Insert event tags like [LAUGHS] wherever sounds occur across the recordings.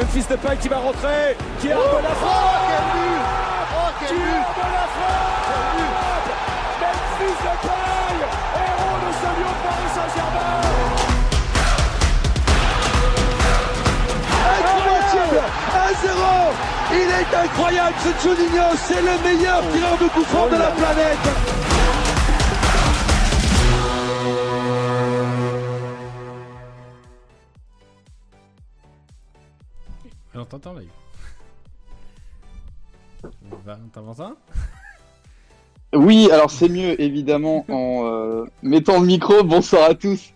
Memphis Depay qui va rentrer, qui a oh, de la frappe quel but oh, quel but de la frappe Memphis Depay, héros de ce lion de Paris Saint-Germain. Incroyable. 1-0 Il est incroyable ce Juninho, c'est le meilleur tireur de coup franc de la planète [LAUGHS] Ça? Oui, alors c'est mieux évidemment [LAUGHS] en euh, mettant le micro. Bonsoir à tous.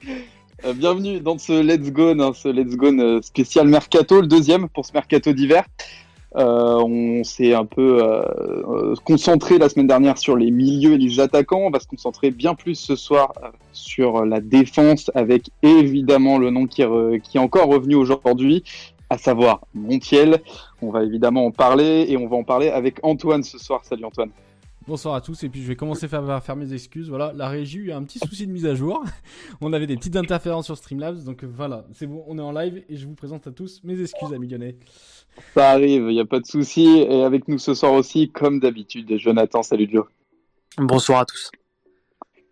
Euh, bienvenue dans ce Let's Go, hein, ce Let's Go euh, spécial Mercato, le deuxième pour ce Mercato d'hiver. on s'est un peu concentré la semaine dernière sur les milieux et les attaquants. On va se concentrer bien plus ce soir sur la défense avec évidemment le nom qui, qui est encore revenu aujourd'hui à savoir Montiel. On va évidemment en parler et on va en parler avec Antoine ce soir. Salut Antoine. Bonsoir à tous et puis je vais commencer à faire mes excuses. Voilà, la régie a eu un petit souci de mise à jour. [LAUGHS] On avait des petites interférences sur Streamlabs, donc voilà, c'est bon, on est en live et je vous présente à tous mes excuses amis lyonnais. Ça arrive, il n'y a pas de souci. Et avec nous ce soir aussi, comme d'habitude, Jonathan. Salut Joe. Bonsoir à tous.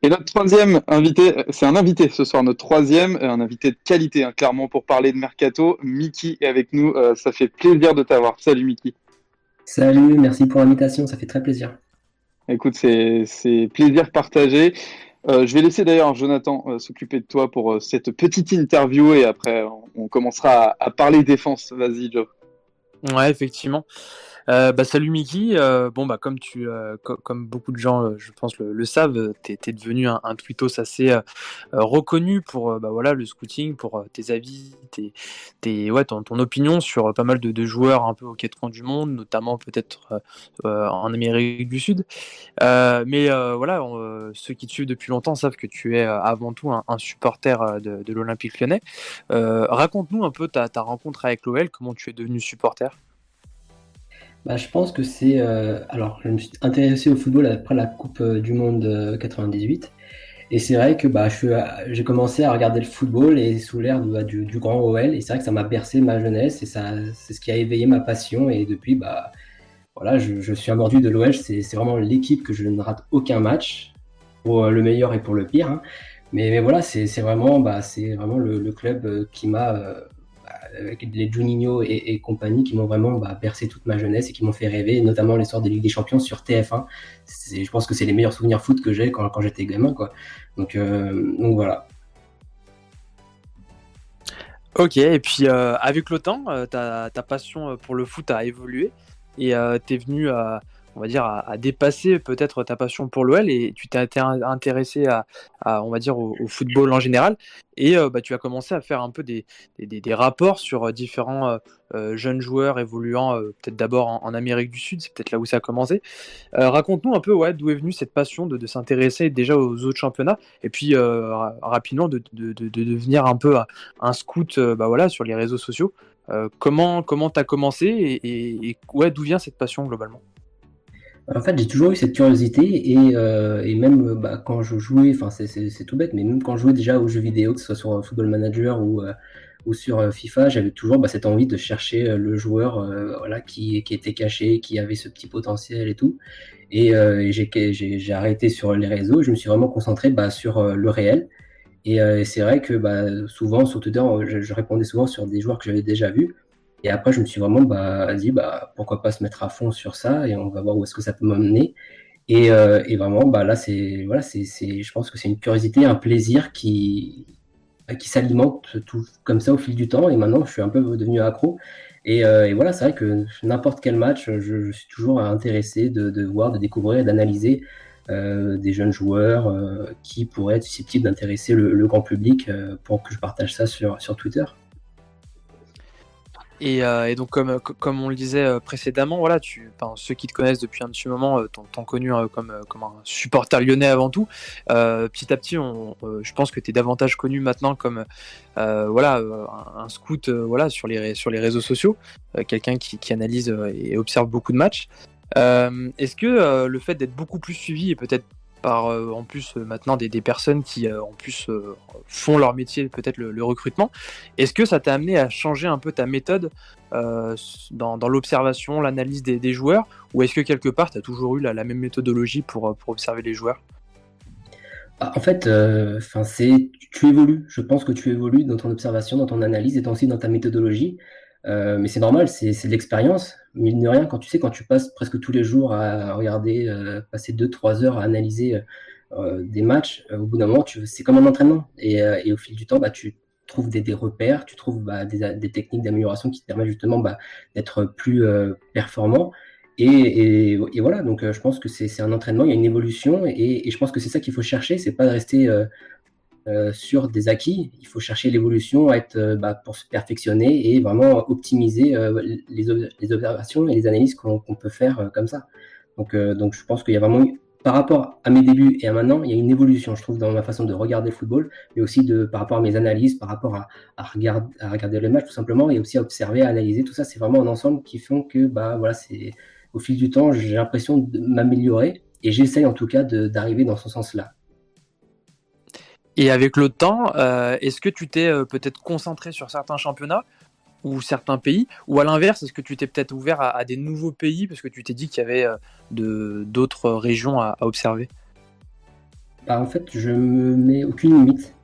Et notre troisième invité, c'est un invité ce soir, notre troisième, un invité de qualité, hein, clairement, pour parler de Mercato. Mickey est avec nous, euh, ça fait plaisir de t'avoir. Salut Mickey. Salut, merci pour l'invitation, ça fait très plaisir. Écoute, c'est plaisir partagé. Euh, je vais laisser d'ailleurs Jonathan euh, s'occuper de toi pour cette petite interview et après on, commencera à, à parler défense. Vas-y Joe. Ouais, effectivement. Euh, bah, salut Mickey. Euh, bon, bah, comme, tu, euh, beaucoup de gens, je pense, le, savent, tu devenu un, un tweetos assez reconnu pour bah, le scouting, pour tes avis, tes, ton, opinion sur pas mal de, joueurs un peu au quatre coins du monde, notamment peut-être en Amérique du Sud. mais voilà, ceux qui te suivent depuis longtemps savent que tu es avant tout un, supporter de, de l'Olympique lyonnais. Raconte-nous un peu ta, ta rencontre avec l'OL, comment tu es devenu supporter? Bah, je pense que c'est. Euh, alors, je me suis intéressé au football après la Coupe euh, du Monde 98. Euh, et c'est vrai que bah, j'ai commencé à regarder le football et sous l'ère bah, du, grand OL. Et c'est vrai que ça m'a bercé ma jeunesse et ça, c'est ce qui a éveillé ma passion. Et depuis, bah, voilà, je, je suis un de l'OL. C'est, vraiment l'équipe que je ne rate aucun match, pour le meilleur et pour le pire. Hein. Mais, voilà, c'est, vraiment, bah, c'est vraiment le, le club qui m'a avec les Juninho et, compagnie qui m'ont vraiment bah, bercé toute ma jeunesse et qui m'ont fait rêver, notamment les sortes des Ligue des Champions sur TF1. Je pense que c'est les meilleurs souvenirs foot que j'ai quand, j'étais gamin. Quoi. Donc, euh, donc voilà. Ok, et puis euh, avec le temps, euh, ta, ta, passion pour le foot a évolué et tu es venu à on va dire, à, dépasser peut-être ta passion pour l'OL et tu t'es intéressé à, on va dire, au, football en général et euh, bah, tu as commencé à faire un peu des, rapports sur euh, différents euh, jeunes joueurs évoluant peut-être d'abord en, Amérique du Sud, c'est peut-être là où ça a commencé. Raconte-nous un peu ouais, d'où est venue cette passion de, s'intéresser déjà aux autres championnats et puis rapidement de, de, devenir un peu un scout bah, voilà, sur les réseaux sociaux. comment comment tu as commencé et, et ouais, d'où vient cette passion globalement? En fait, j'ai toujours eu cette curiosité et, euh, même bah, quand je jouais, enfin c'est tout bête, mais même quand je jouais déjà aux jeux vidéo, que ce soit sur Football Manager ou, euh, sur euh, FIFA, j'avais toujours bah, cette envie de chercher le joueur qui, était caché, qui avait ce petit potentiel et tout. Et, j'ai arrêté sur les réseaux, je me suis vraiment concentré bah, sur le réel. Et, c'est vrai que souvent sur Twitter, je, répondais souvent sur des joueurs que j'avais déjà vus. Et après, je me suis vraiment bah, dit, bah, pourquoi pas se mettre à fond sur ça et on va voir où est-ce que ça peut m'emmener. Et, euh, vraiment, bah, là, c'est, voilà, c'est, je pense que c'est une curiosité, un plaisir qui, qui s'alimente tout comme ça au fil du temps. Et maintenant, je suis un peu devenu accro. Et, euh, voilà, c'est vrai que n'importe quel match, je, suis toujours intéressé de, voir, de découvrir, d'analyser euh, des jeunes joueurs qui pourraient être susceptibles d'intéresser le, grand public pour que je partage ça sur Twitter. Euh, et, donc, comme, comme on le disait euh, précédemment, voilà, ceux qui te connaissent depuis un petit moment euh, t'ont connu comme, comme un supporter lyonnais avant tout. petit à petit, je pense que tu es davantage connu maintenant comme voilà, un, scout voilà, sur, les, sur les réseaux sociaux, quelqu'un qui, qui, analyse et observe beaucoup de matchs. Est-ce que le fait d'être beaucoup plus suivi et peut-être par en plus maintenant des, personnes qui en plus font leur métier, peut-être le, recrutement. Est-ce que ça t'a amené à changer un peu ta méthode dans, l'observation, l'analyse des, joueurs, ou est-ce que quelque part tu as toujours eu la, même méthodologie pour, observer les joueurs? Bah, en fait, enfin c'est tu évolues. Je pense que tu évolues dans ton observation, dans ton analyse et aussi dans ta méthodologie. Euh, mais c'est normal, c'est de l'expérience. Mine de rien, quand tu sais, quand tu passes presque tous les jours à regarder, euh, passer 2-3 heures à analyser euh, des matchs, au bout d'un moment, c'est comme un entraînement. Et, et, au fil du temps, bah, tu trouves des, des repères, tu trouves bah, des, des, techniques d'amélioration qui te permettent justement bah, d'être plus performant. Et, et, voilà, donc je pense que c'est un entraînement, il y a une évolution, et, et je pense que c'est ça qu'il faut chercher, c'est pas de rester euh, sur des acquis. Il faut chercher l'évolution être, euh, bah, pour se perfectionner et vraiment optimiser euh, les, observations et les analyses qu'on peut faire comme ça. Donc, donc je pense qu'il y a vraiment, par rapport à mes débuts et à maintenant, il y a une évolution, je trouve, dans ma façon de regarder le football, mais aussi de, par rapport à mes analyses, par rapport à, à, regarder, à regarder le match tout simplement, et aussi à observer, à analyser. Tout ça, c'est vraiment un ensemble qui font que, bah, voilà, c'est au fil du temps, j'ai l'impression de m'améliorer et j'essaye en tout cas d'arriver dans ce sens-là. Et avec le temps, euh, est-ce que tu t'es euh, peut-être concentré sur certains championnats ou certains pays? Ou à l'inverse, est-ce que tu t'es peut-être ouvert à, des nouveaux pays parce que tu t'es dit qu'il y avait euh, d'autres régions à, observer? Bah, En fait, je me mets aucune limite.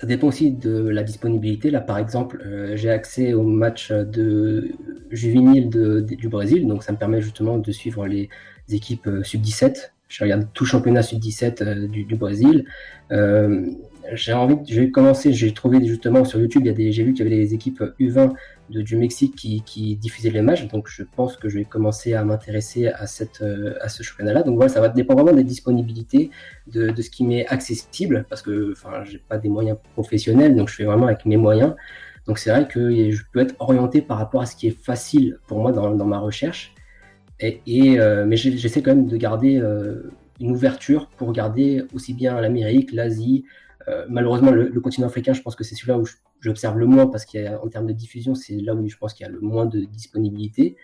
Ça dépend aussi de la disponibilité. Là, par exemple, j'ai accès au match de juvénile du Brésil, donc ça me permet justement de suivre les équipes sub-17 je regarde tout championnat sud-17 euh, du, Brésil. Euh, j'ai envie, j'ai commencé, j'ai trouvé justement sur YouTube, il y a des, j'ai vu qu'il y avait des équipes U20 de, du Mexique qui, qui, diffusaient les matchs, donc je pense que je vais commencer à m'intéresser à cette, euh, à ce championnat-là. Donc voilà, ça va dépendre vraiment des disponibilités, de, de ce qui m'est accessible, parce que enfin, j'ai pas des moyens professionnels, donc je fais vraiment avec mes moyens. Donc c'est vrai que je peux être orienté par rapport à ce qui est facile pour moi dans, dans ma recherche. Et, euh, mais j'essaie quand même de garder euh, une ouverture pour regarder aussi bien l'Amérique, l'Asie. Euh, malheureusement, le, continent africain, je pense que c'est celui-là où j'observe le moins parce qu'en termes de diffusion, c'est là où je pense qu'il y a le moins de disponibilité.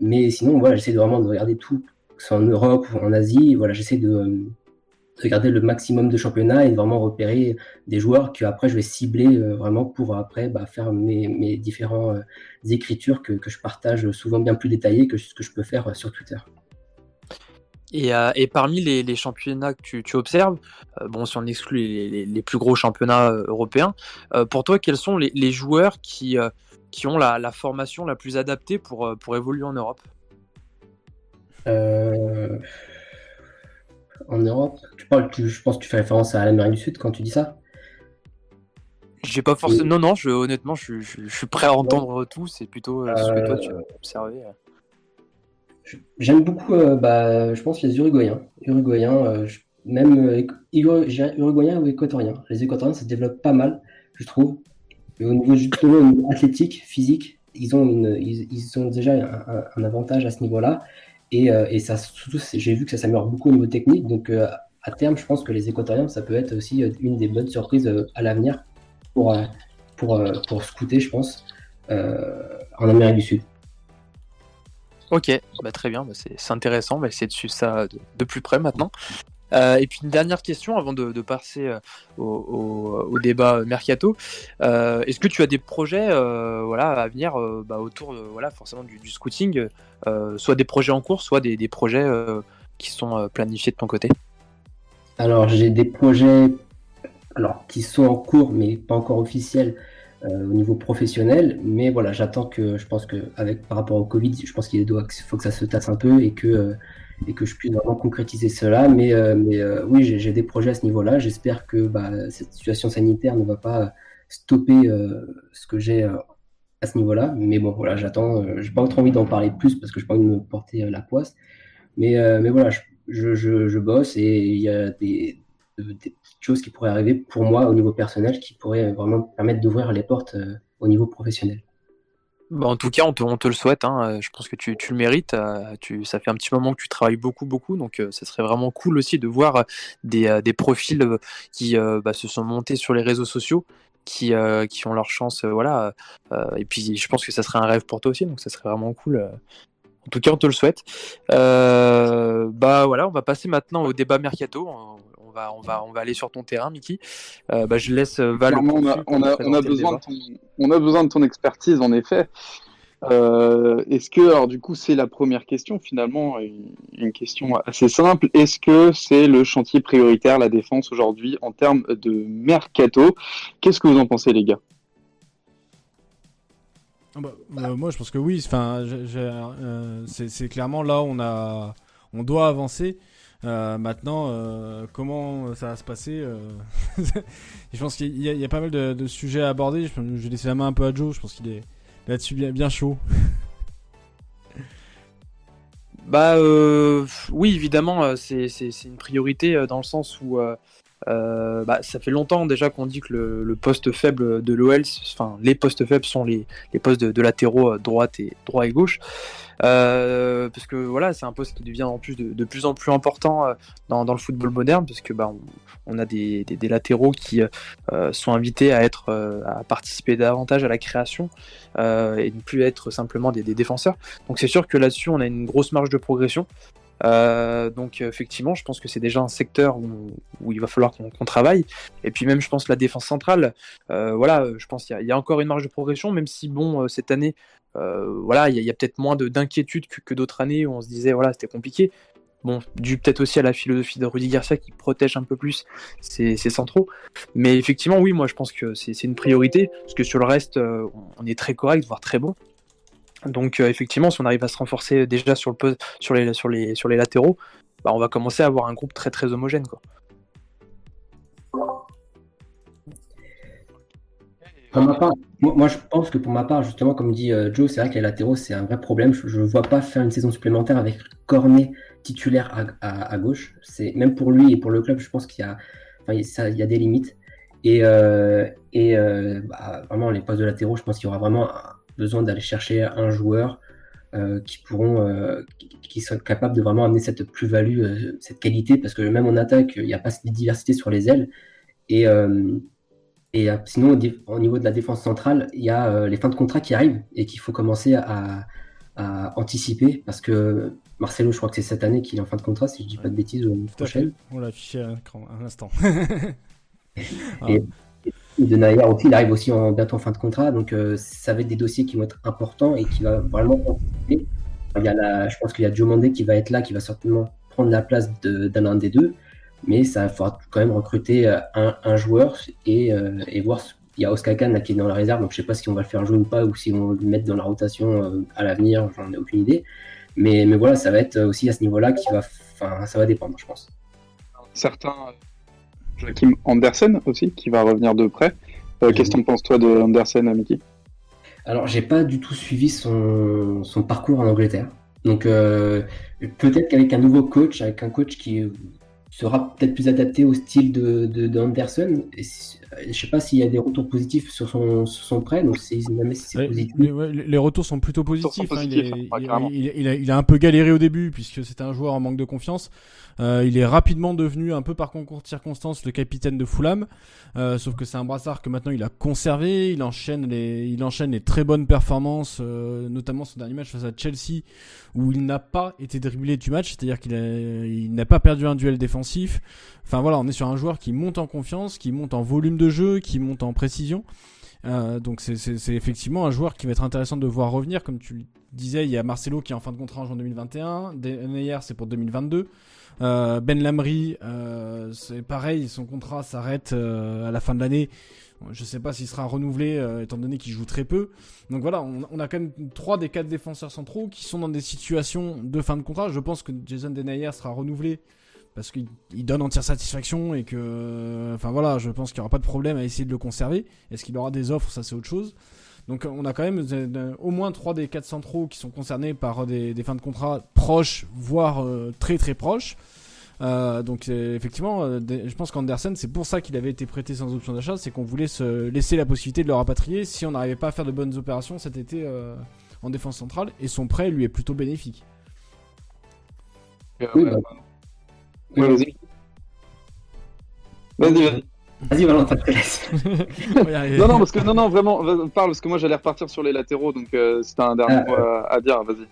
Mais sinon, voilà, j'essaie vraiment de regarder tout, que ce soit en Europe ou en Asie. Voilà, j'essaie de, de garder le maximum de championnats et de vraiment repérer des joueurs que après je vais cibler euh, vraiment pour après bah, faire mes, mes différentes euh, écritures que, que, je partage souvent bien plus détaillées que ce que je peux faire euh, sur Twitter. Et, et parmi les, les, championnats que tu, tu observes, bon si on exclut les, les, plus gros championnats européens, pour toi quels sont les, joueurs qui, qui ont la, la, formation la plus adaptée pour, pour évoluer en Europe? En Europe. Tu parles, je pense que tu fais référence à l'Amérique du Sud quand tu dis ça. J'ai pas forcément. Non, non, je, honnêtement, je, suis prêt à entendre tout. C'est plutôt euh, ce que toi tu as observé. J'aime beaucoup, euh, bah, je pense, les Uruguayens. Uruguayens, euh, même Uruguayens ou Équatoriens. Les Équatoriens, ça se développe pas mal, je trouve. au niveau athlétique, physique, ils ont, une, ils, ont déjà un avantage à ce niveau-là. Euh, et, ça, j'ai vu que ça s'améliore beaucoup au niveau technique. Donc, euh, à terme, je pense que les équatoriens, ça peut être aussi euh, une des bonnes surprises à l'avenir pour, pour, pour scouter, je pense, en Amérique du Sud. Ok, bah, très bien, bah, c'est intéressant. On va essayer de suivre ça de plus près maintenant. Euh, et puis une dernière question avant de, passer euh, au, débat mercato. Euh, est-ce que tu as des projets voilà, à venir bah, autour voilà, forcément du, scouting, soit des projets en cours, soit des, projets qui sont planifiés de ton côté? Alors j'ai des projets qui sont en cours mais pas encore officiels. au niveau professionnel. Mais voilà, j'attends que, je pense que avec par rapport au Covid, je pense qu'il faut que ça se tasse un peu et que et que je puisse vraiment concrétiser cela. Mais, euh, mais euh, oui, j'ai des projets à ce niveau-là. J'espère que bah, cette situation sanitaire ne va pas stopper euh, ce que j'ai à ce niveau-là. Mais bon, voilà, j'attends. j'ai pas trop envie d'en parler plus parce que je pas envie de me porter la poisse. Mais, mais voilà, je, je, je, bosse et il y a des, des, petites choses qui pourraient arriver pour moi au niveau personnel qui pourraient vraiment permettre d'ouvrir les portes au niveau professionnel. Bah, en tout cas, on te, le souhaite. Hein. Je pense que tu, le mérites. Euh, ça fait un petit moment que tu travailles beaucoup, beaucoup. Donc, euh, ça serait vraiment cool aussi de voir euh, des, profils qui bah, se sont montés sur les réseaux sociaux, qui, ont leur chance. voilà. et puis, je pense que ça serait un rêve pour toi aussi. Donc, ça serait vraiment cool En tout cas, on te le souhaite. Euh, bah voilà, on va passer maintenant au débat mercato. On va, on va, on va aller sur ton terrain, Mickey. Euh, bah, je laisse Val. Clairement, on, a, on, a, on, a besoin de ton, on a besoin de ton expertise, en effet. Euh, est-ce que, alors du coup, c'est la première question finalement, une, une question assez simple. Est-ce que c'est le chantier prioritaire, la défense aujourd'hui, en termes de mercato? Qu'est-ce que vous en pensez, les gars? Ah bah, euh, moi, je pense que oui. Enfin, j'ai- j'ai, euh, c'est c'est clairement là on a, on doit avancer. Euh, maintenant, euh, comment ça va se passer euh, [LAUGHS] Je pense qu'il y, a- pas mal de, sujets à aborder. Je, je vais laisser la main un peu à Joe. Je pense qu'il est là-dessus bien, bien chaud. [LAUGHS] Bah euh, oui, évidemment, c'est une priorité dans le sens où euh, bah, ça fait longtemps déjà qu'on dit que le, le poste faible de l'OL, enfin les postes faibles sont les, les postes de, latéraux euh, droite et droit et gauche, Euh, parce que voilà, c'est un poste qui devient en plus de, plus en plus important dans, dans le football moderne, parce que bah on, a des, des, latéraux qui sont invités à être à participer davantage à la création et ne plus être simplement des, des défenseurs. Donc c'est sûr que là-dessus, on a une grosse marge de progression. Euh, donc effectivement, je pense que c'est déjà un secteur où, il va falloir qu'on travaille. Et puis même, je pense la défense centrale, euh, voilà, je pense qu'il y, a- encore une marge de progression, même si bon, euh, cette année, voilà, il y a, peut-être moins de- d'inquiétude que, d'autres années où on se disait voilà, c'était compliqué. Bon, dû peut-être aussi à la philosophie de Rudy Garcia qui protège un peu plus ses, ses centraux. Mais effectivement, oui, moi je pense que c'est une priorité, parce que sur le reste, on est très correct, voire très bon. Donc euh, effectivement, si on arrive à se renforcer déjà sur, le sur, les, sur, les, sur les latéraux, bah, on va commencer à avoir un groupe très très homogène. Quoi. Pour ma part, moi, je pense que pour ma part, justement, comme dit euh, Joe, c'est vrai que les latéraux, c'est un vrai problème. Je ne vois pas faire une saison supplémentaire avec Cornet titulaire à, gauche. Même pour lui et pour le club, je pense qu'il y a, enfin, y a des limites. Et, euh, et bah, vraiment, les postes de latéraux, je pense qu'il y aura vraiment besoin d'aller chercher un joueur euh, qui pourront, euh, qui, qui sont capables de vraiment amener cette plus-value, euh, cette qualité, parce que même en attaque, il n'y a pas cette diversité sur les ailes. Et, euh, et sinon, au niveau de la défense centrale, il y a les fins de contrat qui arrivent et qu'il faut commencer à, à anticiper parce que Marcelo, je crois que c'est cette année qu'il est en fin de contrat, si je dis pas de bêtises, ou l'année à prochaine. On l'a affiché à l'écran un instant. [LAUGHS] [LAUGHS] Et de aussi, il arrive aussi en, bientôt en fin de contrat, donc euh, ça va être des dossiers qui vont être importants et qui va vraiment. Il y a la, je pense qu'il y a Joe Mandé qui va être là, qui va certainement prendre la place d'un des deux, mais ça faudra quand même recruter euh, un, joueur et, euh, et voir. Il y a Oscar Khan qui est dans la réserve, donc je sais pas si on va le faire jouer ou pas, ou si on le mettre dans la rotation à l'avenir, j'en ai aucune idée. Mais, mais voilà, ça va être aussi à ce niveau-là qui va, ça va dépendre, je pense. Certains, Joachim Andersen aussi, qui va revenir de près. Euh, Qu'est-ce que t'en penses, toi, de Andersen, Mickey Alors, j'ai pas du tout suivi son, son parcours en Angleterre. Donc, euh, peut-être qu'avec un nouveau coach, avec un coach qui sera peut-être plus adapté au style de, de, de Anderson, et je sais pas s'il y a des retours positifs sur son, sur son prêt, donc si jamais si c'est Ouais, positif. les, ouais, les retours sont plutôt positifs. sont hein. Il, est- hein, a, il a un peu galéré au début puisque c'était un joueur en manque de confiance. Euh, il est rapidement devenu un peu par concours de circonstances le capitaine de Fulham. Euh, sauf que c'est un brassard que maintenant il a conservé. Il enchaîne les, il enchaîne les très bonnes performances, euh, notamment son dernier match face à Chelsea où il n'a pas été dribblé du match, c'est-à-dire qu'il a- il n'a pas perdu un duel défensif. Enfin voilà, on est sur un joueur qui monte en confiance, qui monte en volume de jeu, qui monte en précision. Euh, donc c'est- effectivement un joueur qui va être intéressant de voir revenir. Comme tu le disais, il y a Marcelo qui est en fin de contrat en juin 2021. Denayer, c'est pour 2022. Euh, ben Lamry, euh, c'est pareil, son contrat s'arrête à la fin de l'année. Je sais pas s'il sera renouvelé, étant donné qu'il joue très peu. Donc voilà, on, a quand même trois des quatre défenseurs centraux qui sont dans des situations de fin de contrat. Je pense que Jason Denayer sera renouvelé parce qu'il il donne entière satisfaction et que, enfin voilà, je pense qu'il n'y aura pas de problème à essayer de le conserver. Est-ce qu'il aura des offres, ça c'est autre chose. Donc on a quand même euh, au moins trois des quatre centraux qui sont concernés par des, des fins de contrat proches, voire euh, très très proches. Euh, donc euh, effectivement, euh, je pense qu'Andersen, c'est pour ça qu'il avait été prêté sans option d'achat, c'est qu'on voulait se laisser la possibilité de le rapatrier si on n'arrivait pas à faire de bonnes opérations cet été euh, en défense centrale. Et son prêt lui est plutôt bénéfique. Euh, Oui, bah. Ouais, vas-y. Vas-y, vas-y. Vas-y, Valentin, je te laisse. Non, non, parce que non, non, vraiment, parle parce que moi j'allais repartir sur les latéraux, donc euh, si t'as un dernier Ah, mot à, à dire, vas-y.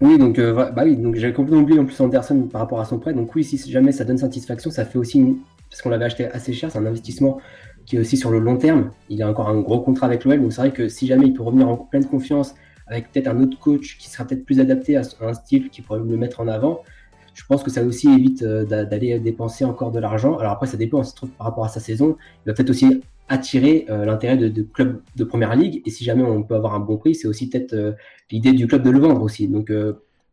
Oui, donc, euh, bah oui, donc j'avais complètement oublié en plus Anderson par rapport à son prêt. Donc oui, si jamais ça donne satisfaction, ça fait aussi une... parce qu'on l'avait acheté assez cher, c'est un investissement qui est aussi sur le long terme. Il a encore un gros contrat avec l'OL, donc c'est vrai que si jamais il peut revenir en pleine confiance avec peut-être un autre coach qui sera peut-être plus adapté à un style qui pourrait le mettre en avant, je pense que ça aussi évite euh, d'aller dépenser encore de l'argent. Alors après, ça dépend par rapport à sa saison. Il va peut-être aussi attirer euh, l'intérêt de, clubs de première ligue. Et si jamais on peut avoir un bon prix, c'est aussi peut-être euh, l'idée du club de le vendre aussi. Donc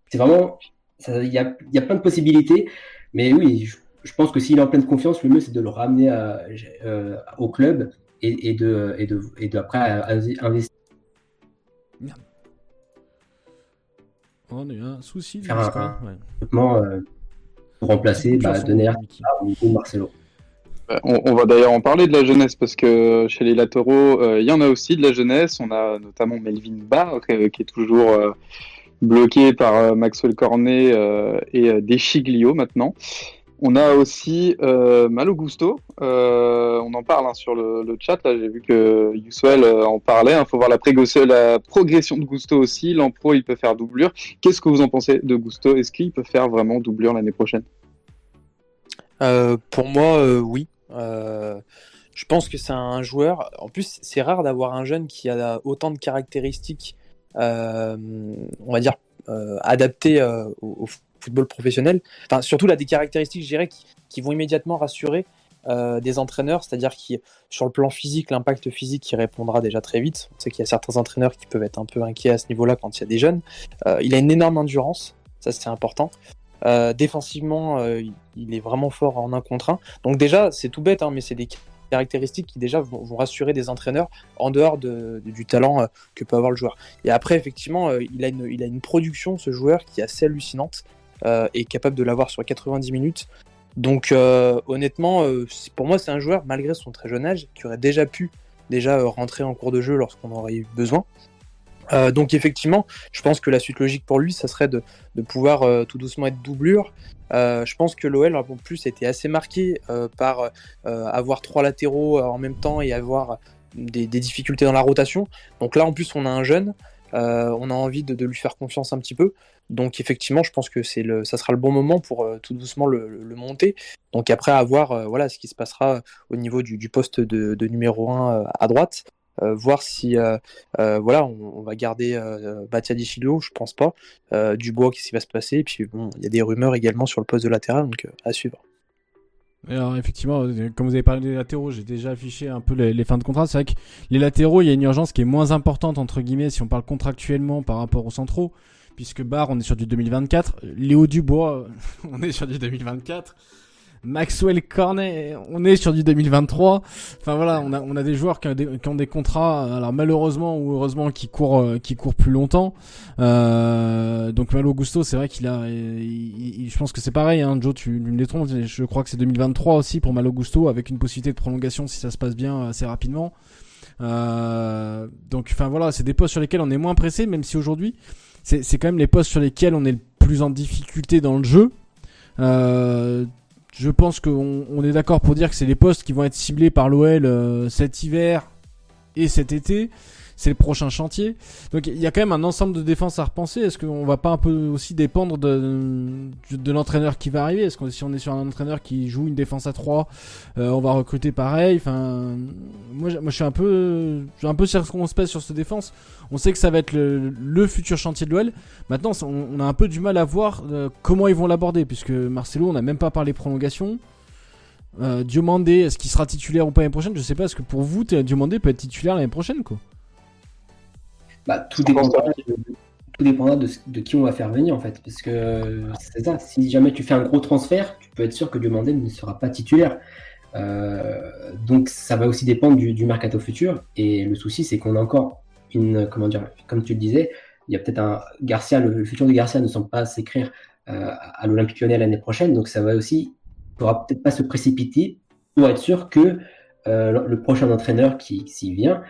c'est vraiment, il y a, y a, plein de possibilités. Mais oui, je, pense que s'il est en pleine confiance, le mieux c'est de le ramener au club et, de, et, de, et de après investir On a eu un souci. Faire un, euh, pour remplacer bah, Dener ou Marcelo. Bah, on, va d'ailleurs en parler de la jeunesse parce que chez les latéraux, euh, il y en a aussi de la jeunesse. On a notamment Melvin Barr euh, qui est toujours bloqué par Maxwell Cornet et Deschiglio maintenant. On a aussi euh, Malo Gusto. Euh, on en parle hein, sur le, chat. J'ai vu que Yusuel euh, en parlait. Il hein. faut voir la, la, progression de Gusto aussi. L'an pro, il peut faire doublure. Qu'est-ce que vous en pensez de Gusto? Est-ce qu'il peut faire vraiment doublure l'année prochaine? Pour moi, oui. je pense que c'est un joueur. En plus, c'est rare d'avoir un jeune qui a autant de caractéristiques, on va dire, adaptées au, au football professionnel. Enfin, surtout là, des caractéristiques, je dirais, qui, vont immédiatement rassurer euh, des entraîneurs, c'est-à-dire qui, sur le plan physique, l'impact physique qui répondra déjà très vite. On sait qu'il y a certains entraîneurs qui peuvent être un peu inquiets à ce niveau-là quand il y a des jeunes. Euh, il a une énorme endurance, ça c'est important. Euh, défensivement, il est vraiment fort en un contre un. Donc déjà, c'est tout bête, hein, mais c'est des caractéristiques qui déjà vont, rassurer des entraîneurs en dehors du talent que peut avoir le joueur. Et après, effectivement, il, a une, il a une production, ce joueur, qui est assez hallucinante. Euh, est capable de l'avoir sur 90 minutes. Donc euh, honnêtement, euh, pour moi c'est un joueur, malgré son très jeune âge, qui aurait déjà pu déjà rentrer en cours de jeu lorsqu'on aurait eu besoin. donc effectivement, je pense que la suite logique pour lui, ça serait de, pouvoir tout doucement être doublure. je pense que l'OL en plus était assez marqué par avoir trois latéraux en même temps et avoir des, difficultés dans la rotation. Donc là en plus on a un jeune, on a envie de, lui faire confiance un petit peu. Donc effectivement, je pense que c'est le, ça sera le bon moment pour euh, tout doucement le, monter. Donc après, à voir euh, voilà, ce qui se passera au niveau du, poste de, numéro 1 euh, à droite. voir si voilà, on, va garder Batia Chilo, je pense pas. Dubois, qu'est-ce qui va se passer? Et puis bon, il y a des rumeurs également sur le poste de latéral, donc à suivre. Alors effectivement, comme vous avez parlé des latéraux, j'ai déjà affiché un peu les, fins de contrat. C'est vrai que les latéraux, il y a une urgence qui est moins importante entre guillemets si on parle contractuellement par rapport aux centraux puisque Barr, on est sur du 2024. Léo Dubois, [LAUGHS] on est sur du 2024. Maxwell Cornet, on est sur du 2023. Enfin voilà, on a, on a des joueurs qui ont des, contrats, alors malheureusement ou heureusement, qui courent, euh, qui courent plus longtemps. Euh, donc Malo Gusto, c'est vrai qu'il a, je pense que c'est pareil. Hein, Joe, tu me détrompes. Je crois que c'est 2023 aussi pour Malo Gusto, avec une possibilité de prolongation si ça se passe bien assez rapidement. Euh, donc enfin voilà, c'est des postes sur lesquels on est moins pressé, même si aujourd'hui c'est quand même les postes sur lesquels on est le plus en difficulté dans le jeu. Je pense qu'on on est d'accord pour dire que c'est les postes qui vont être ciblés par l'OL euh, cet hiver et cet été c'est le prochain chantier. Donc il y a quand même un ensemble de défenses à repenser. Est-ce qu'on va pas un peu aussi dépendre de, l'entraîneur qui va arriver? Est-ce que si on est sur un entraîneur qui joue une défense à 3, euh, on va recruter pareil? Moi, je suis un peu, je suis un peu circonspect sur cette défense. On sait que ça va être le, futur chantier de l'OL. Maintenant, on, a un peu du mal à voir euh, comment ils vont l'aborder, puisque Marcelo, on n'a même pas parlé prolongation. Euh, Diomandé, est-ce qu'il sera titulaire ou pas l'année prochaine? Je sais pas. Est-ce que pour vous, Diomandé peut être titulaire l'année prochaine, bah, tout, dépendra de, tout dépendra de, qui on va faire venir en fait. Parce que c'est ça, si jamais tu fais un gros transfert, tu peux être sûr que Diomandé ne sera pas titulaire. Euh, donc ça va aussi dépendre du, mercato futur. Et le souci, c'est qu'on a encore une, comment dire, comme tu le disais, il y a peut-être un Garcia, le, futur de Garcia ne semble pas s'écrire euh, à l'Olympique Lyonnais l'année prochaine. Donc ça va aussi, il ne faudra peut-être pas se précipiter pour être sûr que euh, le prochain entraîneur qui s'y vient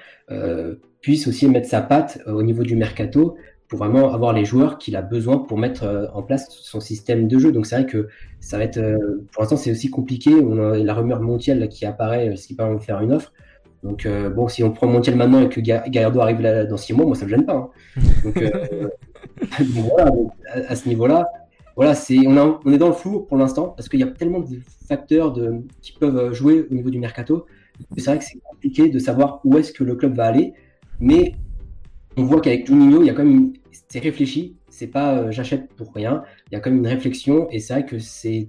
puisse aussi mettre sa patte euh, au niveau du mercato pour vraiment avoir les joueurs qu'il a besoin pour mettre euh, en place son système de jeu. Donc c'est vrai que ça va être, euh, pour l'instant c'est aussi compliqué. On a la rumeur Montiel qui apparaît, ce qui permet de faire une offre. Donc bon, si on prend Montiel maintenant et que Gallardo arrive là dans six mois, moi ça me gêne pas. Hein. Donc [LAUGHS] voilà, à, ce niveau-là, voilà, c'est on, est dans le flou pour l'instant parce qu'il y a tellement de facteurs qui peuvent jouer au niveau du mercato. C'est vrai que c'est compliqué de savoir où est-ce que le club va aller, mais on voit qu'avec Juninho, il y a quand même c'est réfléchi, c'est pas euh, j'achète pour rien, il y a quand même une réflexion et c'est vrai que c'est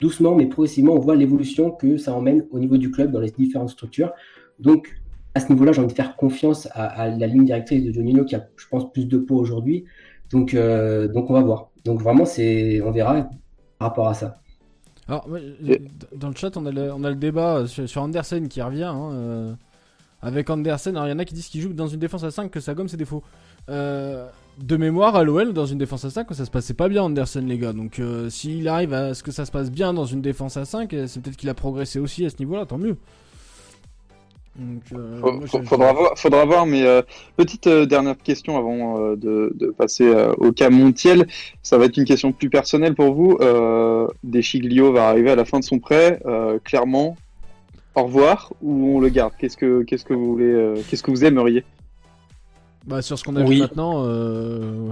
doucement mais progressivement on voit l'évolution que ça emmène au niveau du club dans les différentes structures. Donc à ce niveau-là, j'ai envie de faire confiance à, la ligne directrice de Juninho qui a, je pense, plus de poids aujourd'hui. Donc, euh, donc on va voir. Donc vraiment, c'est, on verra par rapport à ça. Alors, dans le chat, on a le, on a le débat sur, Andersen qui revient. Hein, euh, avec Andersen, alors il y en a qui disent qu'il joue dans une défense à 5, que ça gomme ses défauts. Euh, de mémoire, à l'OL, dans une défense à 5, ça se passait pas bien, Andersen, les gars. Donc euh, s'il arrive à ce que ça se passe bien dans une défense à 5, euh, c'est peut-être qu'il a progressé aussi à ce niveau-là, tant mieux. Donc, faudra, voir, faudra voir, mais petite dernière question avant de, passer au cas Montiel. Ça va être une question plus personnelle pour vous. Deschiglio va arriver à la fin de son prêt. clairement, au revoir ou on le garde? Qu'est-ce que qu'est-ce que vous voulez euh, Qu'est-ce que vous aimeriez? Bah sur ce qu'on a vu maintenant, euh,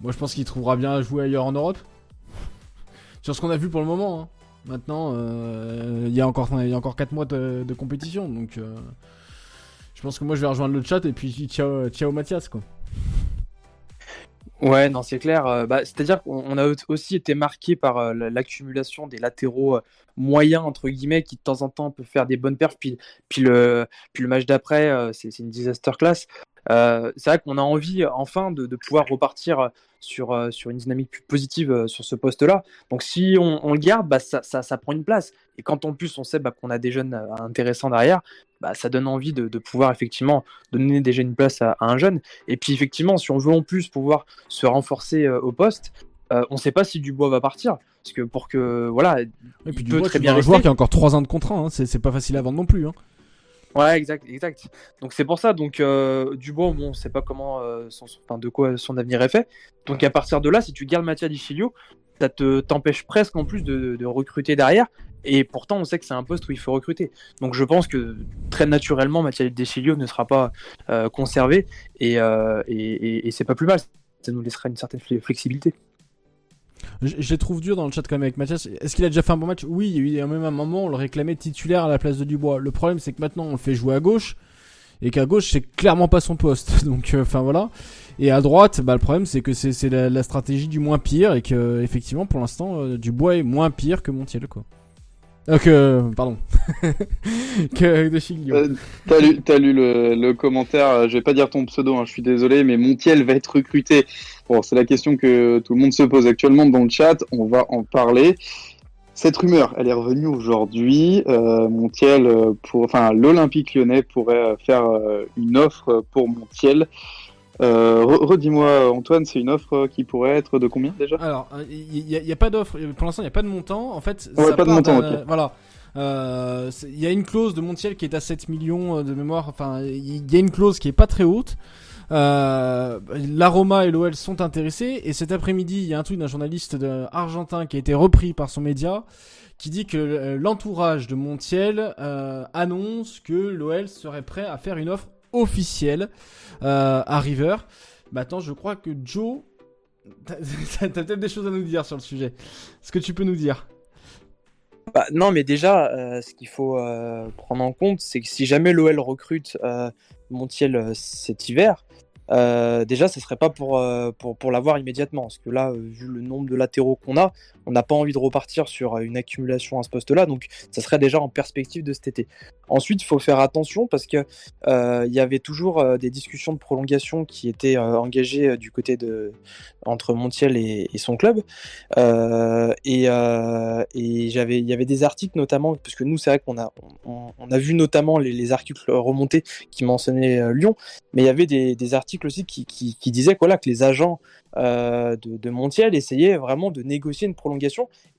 moi je pense qu'il trouvera bien à jouer ailleurs en Europe. sur ce qu'on a vu pour le moment. Hein. Maintenant, euh, il y a encore il y a encore 4 mois de, compétition, donc je pense que moi je vais rejoindre le chat et puis ciao ciao Mathias quoi. Ouais, non, c'est clair. Euh, bah, c'est-à-dire qu'on a aussi été marqué par euh, l'accumulation des latéraux euh, moyens, entre guillemets, qui de temps en temps peuvent faire des bonnes perfs, puis, puis, le, puis le match d'après, c'est une disaster class. C'est vrai qu'on a envie enfin de, de pouvoir repartir sur, sur une dynamique plus positive sur ce poste-là. Donc si on, le garde, bah, ça, ça, ça, prend une place. Et quand en plus on sait bah, qu'on a des jeunes intéressants derrière, bah, ça donne envie de, de, pouvoir effectivement donner déjà une place à, un jeune. Et puis effectivement, si on veut en plus pouvoir se renforcer au poste, on ne sait pas si Dubois va partir. Parce que pour que voilà, et puis il Dubois, très bien un joueur qui a encore 3 ans de contrat, hein. c'est pas facile à vendre non plus. Hein. Ouais, exact, exact. Donc c'est pour ça. Donc euh, Dubois, bon, on sait pas comment, euh, son, de quoi son avenir est fait. Donc à partir de là, si tu gardes Mathias Dichilio, ça te t'empêche presque en plus de, recruter derrière. Et pourtant, on sait que c'est un poste où il faut recruter. Donc je pense que très naturellement, Mathias Deschilio ne sera pas euh, conservé et, et, et c'est pas plus mal. Ça nous laissera une certaine flexibilité. Je, les trouve dur dans le chat quand même avec Mathias. Est-ce qu'il a déjà fait un bon match Oui, il y a eu même un moment on le réclamait titulaire à la place de Dubois. Le problème c'est que maintenant on le fait jouer à gauche et qu'à gauche c'est clairement pas son poste. [LAUGHS] Donc euh, enfin voilà. Et à droite, bah, le problème c'est que c'est la, stratégie du moins pire et que effectivement pour l'instant euh, Dubois est moins pire que Montiel quoi. Euh, pardon, [LAUGHS] que de. Euh, t'as lu, lu le, commentaire, euh, je vais pas dire ton pseudo, hein, je suis désolé, mais Montiel va être recruté. Bon, c'est la question que tout le monde se pose actuellement dans le chat, on va en parler. Cette rumeur, elle est revenue aujourd'hui. Euh, Montiel, pour, enfin, l'Olympique lyonnais pourrait faire une offre pour Montiel. Euh, redis-moi, Antoine, c'est une offre qui pourrait être de combien déjà? Alors, il n'y a, pas d'offre. Pour l'instant, il n'y a pas de montant. En fait, ouais, pas de montant. Voilà. Euh, il y a une clause de Montiel qui est à 7 millions euh, de mémoire. Enfin, il y a une clause qui est pas très haute. Euh, L'Aroma et l'OL sont intéressés. Et cet après-midi, il y a un tweet d'un journaliste argentin qui a été repris par son média qui dit que l'entourage de Montiel euh, annonce que l'OL serait prêt à faire une offre officielle euh, à River. Maintenant, je crois que Joe, [LAUGHS] t'as peut-être des choses à nous dire sur le sujet. Est-ce que tu peux nous dire? Bah, non, mais déjà, euh, ce qu'il faut euh, prendre en compte, c'est que si jamais l'OL recrute Montiel cet hiver, déjà, ce serait pas pour, pour, pour l'avoir immédiatement. Parce que là, vu le nombre de latéraux qu'on a, on n'a pas envie de repartir sur une accumulation à ce poste-là. Donc, ça serait déjà en perspective de cet été. Ensuite, il faut faire attention parce que il y avait toujours des discussions de prolongation qui étaient engagées du côté de entre Montiel et, son club. et et il y avait des articles notamment, parce que nous, c'est vrai qu'on a, on, a vu notamment les, les articles remontés qui mentionnaient Lyon, mais il y avait des, articles aussi qui, qui, disait voilà, que les agents euh, de, Montiel essayaient vraiment de négocier une prolongation.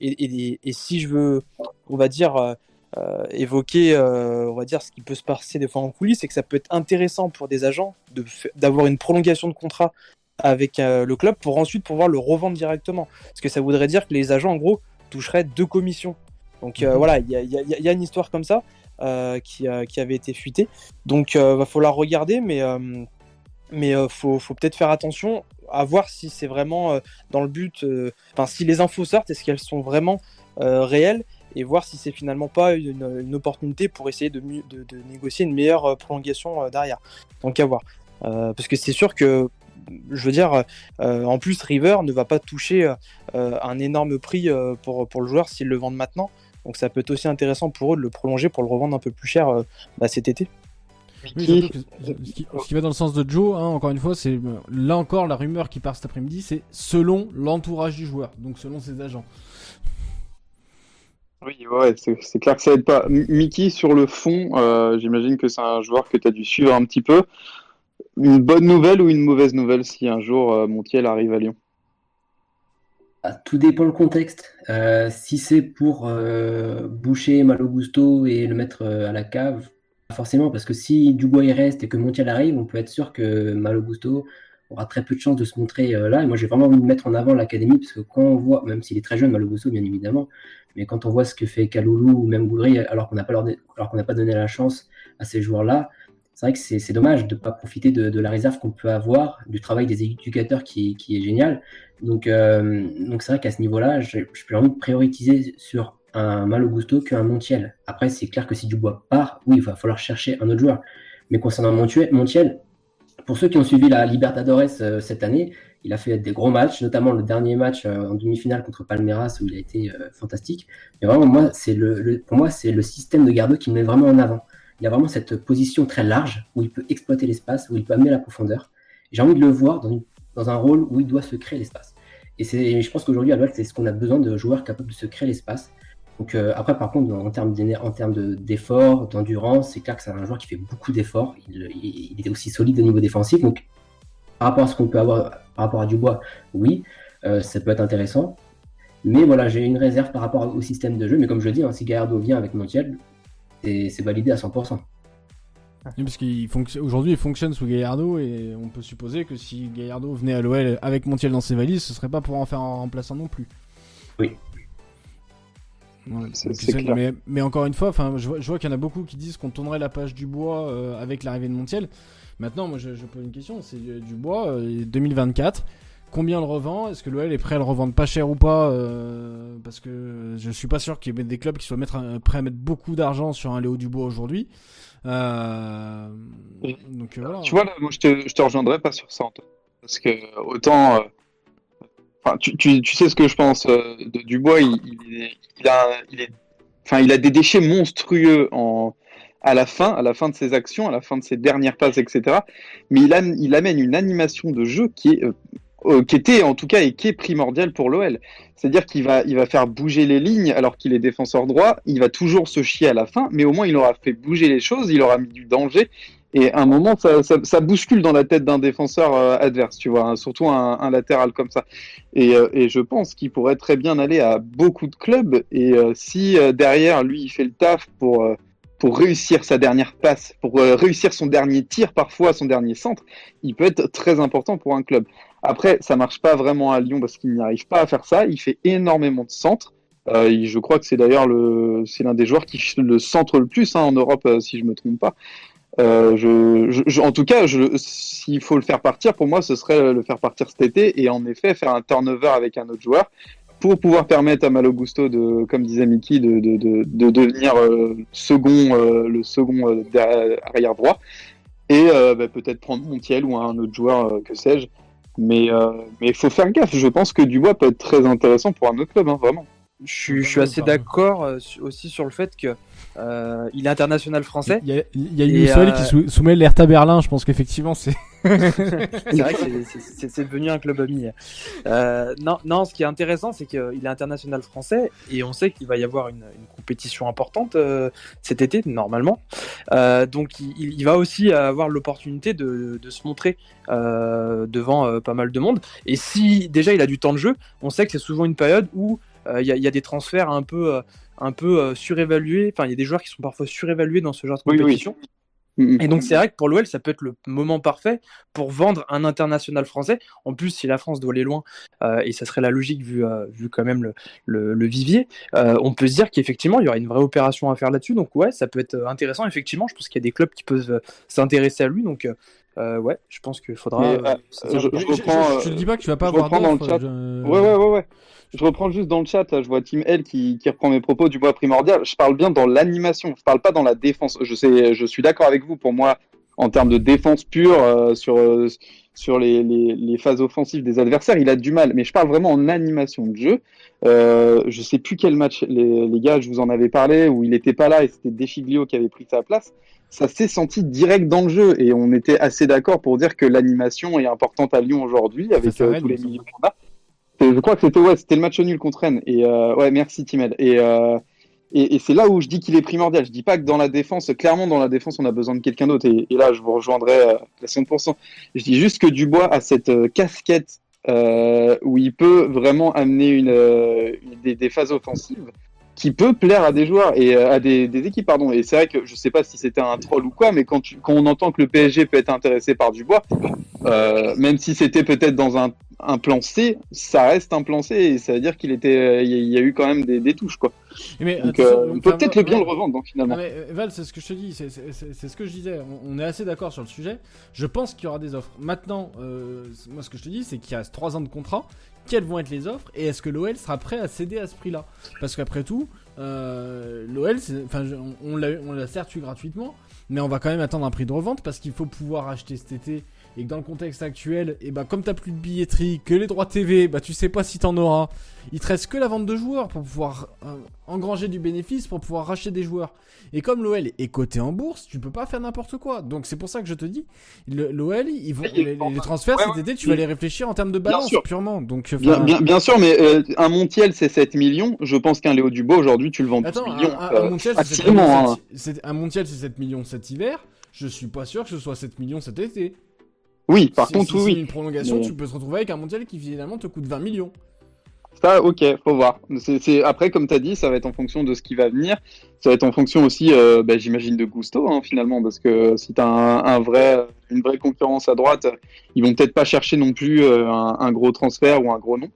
Et, si je veux, on va dire, euh, euh, évoquer, on va dire, ce qui peut se passer des fois en coulisses, c'est que ça peut être intéressant pour des agents d'avoir une prolongation de contrat avec le club pour ensuite pouvoir le revendre directement. Parce que ça voudrait dire que les agents, en gros, toucheraient deux commissions. Donc voilà, il y, y a, une histoire comme ça qui, qui, avait été fuitée. Donc il va falloir regarder, mais Mais il faut, faut peut-être faire attention à voir si c'est vraiment dans le but. Enfin, si les infos sortent, est-ce qu'elles sont vraiment réelles et voir si c'est finalement pas une, opportunité pour essayer de, de, négocier une meilleure prolongation derrière. Donc à voir. parce que c'est sûr que je veux dire, euh, en plus, River ne va pas toucher euh, un énorme prix euh, pour, pour le joueur s'ils le vendent maintenant. Donc ça peut être aussi intéressant pour eux de le prolonger pour le revendre un peu plus cher bah, cet été. Ce, qui, va dans le sens de Joe, hein, encore une fois, c'est là encore la rumeur qui part cet après-midi, c'est selon l'entourage du joueur, donc selon ses agents. Oui, ouais, c'est clair que ça aide pas. Mickey, sur le fond, j'imagine que c'est un joueur que tu as dû suivre un petit peu une bonne nouvelle ou une mauvaise nouvelle si un jour euh, Montiel arrive à Lyon? Ah, Tout dépend le contexte. Euh, si c'est pour euh, boucher Malo Gusto et le mettre à la cave, forcément, parce que si Dubois y reste et que Montiel arrive, on peut être sûr que Malo Gusto aura très peu de chances de se montrer là. Et moi, j'ai vraiment envie de mettre en avant l'académie, parce que quand on voit, même s'il est très jeune, Malo Gusto, bien évidemment, mais quand on voit ce que fait Kaloulou ou même Goudry, alors qu'on n'a pas, alors pas donné la chance à ces joueurs-là, c'est vrai que c'est dommage de ne pas profiter de, la réserve qu'on peut avoir, du travail des éducateurs qui, est génial. Donc, euh, donc c'est vrai qu'à ce niveau-là, je, peux envie prioriser sur un Malo Gusto qu'un Montiel. Après, c'est clair que si Dubois part, oui, il va falloir chercher un autre joueur. Mais concernant Montiel, pour ceux qui ont suivi la Libertadores euh, cette année, il a fait des gros matchs, notamment le dernier match euh, en demi-finale contre Palmeiras où il a été fantastique. Mais vraiment, moi, c'est le, pour moi, c'est le système de Gardo qui me met vraiment en avant il a vraiment cette position très large où il peut exploiter l'espace, où il peut amener la profondeur. J'ai envie de le voir dans, un rôle où il doit se créer l'espace. Et je pense qu'aujourd'hui, à l'Ouest, c'est ce qu'on a besoin de joueurs capables de se créer l'espace. Donc euh, après, par contre, en termes, d'efforts, d'endurance, c'est clair que c'est un joueur qui fait beaucoup d'efforts. Il, il, est aussi solide au niveau défensif. Donc par rapport à ce qu'on peut avoir par rapport à Dubois, oui, euh, ça peut être intéressant. Mais voilà, j'ai une réserve par rapport au système de jeu. Mais comme je le dis, hein, si Gallardo vient avec Montiel, c'est validé à 100%. Oui, parce qu'aujourd'hui il fonctionne sous Gallardo et on peut supposer que si Gallardo venait à l'OL avec Montiel dans ses valises, ce serait pas pour en faire un remplaçant non plus. Oui. Mais, encore une fois, je vois, je vois qu'il y en a beaucoup qui disent qu'on tournerait la page du bois euh, avec l'arrivée de Montiel. Maintenant, moi je, pose une question, c'est euh, du bois 2024. Euh, Combien le revend? Est-ce que l'OL est prêt à le revendre pas cher ou pas euh, Parce que je suis pas sûr qu'il y ait des clubs qui soient mettre, prêts à mettre beaucoup d'argent sur un Léo Dubois aujourd'hui. Euh, donc euh, Tu vois, là, moi je te, je te rejoindrai pas sur ça, Parce que autant. Enfin, tu, tu, tu, sais ce que je pense de Dubois, il, il, a, il, est, enfin, il a des déchets monstrueux en, à la fin, à la fin de ses actions, à la fin de ses dernières passes, etc. Mais il, il amène une animation de jeu qui est euh, qui était en tout cas et qui est primordial pour l'OL. C'est-à-dire qu'il va, il va faire bouger les lignes alors qu'il est défenseur droit. Il va toujours se chier à la fin, mais au moins il aura fait bouger les choses, il aura mis du danger. Et à un moment, ça, bouscule dans la tête d'un défenseur euh, adverse, tu vois, hein, surtout un, latéral comme ça. Et, euh, et je pense qu'il pourrait très bien aller à beaucoup de clubs. Et si derrière lui, il fait le taf pour réussir sa dernière passe, pour réussir son dernier tir, parfois son dernier centre, il peut être très important pour un club. Après, ça marche pas vraiment à Lyon parce qu'il n'y arrive pas à faire ça. Il fait énormément de centres. Euh, je crois que c'est d'ailleurs l'un des joueurs qui le centre le plus hein, en Europe, euh, si je me trompe pas. Euh, en tout cas, s'il faut le faire partir, pour moi, ce serait le faire partir cet été et en effet faire un turnover avec un autre joueur pour pouvoir permettre à Malo Gusto de, comme disait Mickey, de, de, de, devenir second, le second arrière droit et bah, peut-être prendre Montiel ou un autre joueur, que sais-je. Mais euh, mais il faut faire gaffe. Je pense que Dubois peut être très intéressant pour un autre club, hein, vraiment. Je, suis assez d'accord euh, aussi sur le fait que euh, il est international français. Il y a, il y a qui soumet l'Hertha Berlin. Je pense qu'effectivement c'est. [LAUGHS] [LAUGHS] c'est vrai que c'est devenu un club ami. non, non, ce qui est intéressant, c'est qu'il est international français et on sait qu'il va y avoir une, compétition importante cet été normalement. donc il, il, va aussi avoir l'opportunité de, de, se montrer devant pas mal de monde. Et si déjà il a du temps de jeu, on sait que c'est souvent une période où il y, y, a des transferts un peu, un peu surévalués. Enfin, il y a des joueurs qui sont parfois surévalués dans ce genre de compétition. Et donc c'est vrai que pour l'OL, ça peut être le moment parfait pour vendre un international français. En plus, si la France doit aller loin, et ça serait la logique vu, vu quand même le, le, vivier, on peut se dire qu'effectivement, il y aura une vraie opération à faire là-dessus. Donc ouais, ça peut être intéressant. Effectivement, je pense qu'il y a des clubs qui peuvent s'intéresser à lui. Donc ouais, je pense qu'il faudra. Mais, euh, euh, je- Je, je je- te euh, dis pas que tu vas pas avoir dans le chat. je- Ouais, ouais, ouais, ouais. Je reprends juste dans le chat, là, je vois Team L qui, qui reprend mes propos du bois primordial. Je parle bien dans l'animation, je parle pas dans la défense. Je sais, je suis d'accord avec vous. Pour moi, en termes de défense pure, euh, sur, euh, sur les, les, les phases offensives des adversaires, il a du mal. Mais je parle vraiment en animation de jeu. Euh, je sais plus quel match, les, les gars, je vous en avais parlé, où il était pas là et c'était Deschiglio qui avait pris sa place. Ça s'est senti direct dans le jeu et on était assez d'accord pour dire que l'animation est importante à Lyon aujourd'hui avec euh, tous les milieux qu'on a. Je crois que c'était ouais, c'était le match nul contre Rennes. Et euh, ouais, merci Timel. Et, euh, et, et c'est là où je dis qu'il est primordial. Je dis pas que dans la défense, clairement dans la défense, on a besoin de quelqu'un d'autre. Et, là, je vous rejoindrai euh, à 100%. Je dis juste que Dubois a cette casquette où il peut vraiment amener une, des phases offensives qui peut plaire à des joueurs et euh, à des, des équipes pardon et c'est vrai que je sais pas si c'était un troll ou quoi mais quand, tu, quand on entend que le PSG peut être intéressé par Dubois euh, même si c'était peut-être dans un, un plan C ça reste un plan C et ça veut dire qu'il était il y, a- eu quand même des, des touches quoi Mais, donc euh, on peut enfin, peut-être le bien le revendre donc, finalement mais, Val, c'est ce que je te dis, c'est- ce que je disais. On, on est assez d'accord sur le sujet. Je pense qu'il y aura des offres. Maintenant, euh, moi ce que je te dis, c'est qu'il reste 3 ans de contrat. Quelles vont être les offres et est-ce que l'OL sera prêt à céder à ce prix-là. Parce qu'après tout, euh, l'OL, enfin, on, on l'a certes eu gratuitement, mais on va quand même attendre un prix de revente parce qu'il faut pouvoir acheter cet été et que dans le contexte actuel, et bah comme t'as plus de billetterie, que les droits TV, bah tu sais pas si t'en auras. Il te reste que la vente de joueurs pour pouvoir euh, engranger du bénéfice, pour pouvoir racheter des joueurs. Et comme l'OL est coté en bourse, tu peux pas faire n'importe quoi. Donc c'est pour ça que je te dis, l'OL, ils vont les, transferts ouais, cet ouais. été, tu vas les réfléchir en termes de balance sûr. purement. Donc bien, enfin, bien, bien sûr mais euh, un Montiel c'est 7 millions je pense qu'un Léo Dubois aujourd'hui tu le vends 12 Attends, un, millions un- euh, un Montiel, c'est 7 facilement, millions hein. cet- c'est- un Montiel, c'est 7 millions cet hiver. Je suis pas sûr que ce soit 7 millions cet été. Oui par Si- contre si oui c'est oui une prolongation, Mais- tu peux te retrouver avec un Montiel qui finalement te coûte 20 millions. Ça, ok, faut voir. C'est- Après, comme tu as dit, ça va être en fonction de ce qui va venir. Ça va être en fonction aussi, euh, bah, j'imagine, de Gusto, hein, finalement, parce que si tu as un, un vrai, une vraie concurrence à droite, ils vont peut-être pas chercher non plus euh, un, un gros transfert ou un gros nom.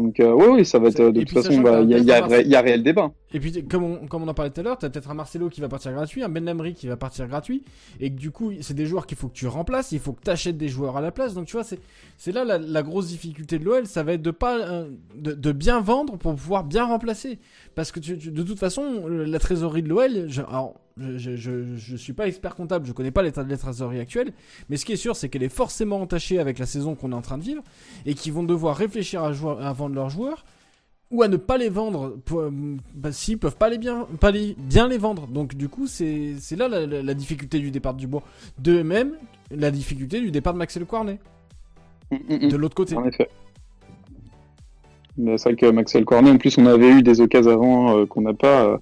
Donc, euh, oui, oui, ça va être. De toute façon, bah, il y, a- y, y réel débat. Et puis, comme on, comme on en parlait tout à l'heure, t'as peut-être un Marcelo qui va partir gratuit, un Ben Lamry qui va partir gratuit, et que du coup, c'est des joueurs qu'il faut que tu remplaces, il faut que tu achètes des joueurs à la place. Donc, tu vois, c'est, là la, la grosse difficulté de l'OL, ça va être de, pas, euh, de, de bien vendre pour pouvoir bien remplacer. Parce que tu- tu- de toute façon, la trésorerie de l'OL, alors, je, je, je, je suis pas expert comptable, je connais pas l'état de la trésorerie actuelle, mais ce qui est sûr, c'est qu'elle est forcément entachée avec la saison qu'on est en train de vivre, et qu'ils vont devoir réfléchir à, jouer- à vendre leurs joueurs ou à ne pas les vendre euh, bah, s'ils peuvent pas les bien pas les bien les vendre donc du coup c'est là la, la- la difficulté du départ du bois de même la difficulté du départ de Maxel Cornet Mm, mm, mm. de l'autre côté En effet. Mais c'est vrai que Maxel Cornet, en plus, on avait eu des occasions avant euh, qu'on n'a pas. euh,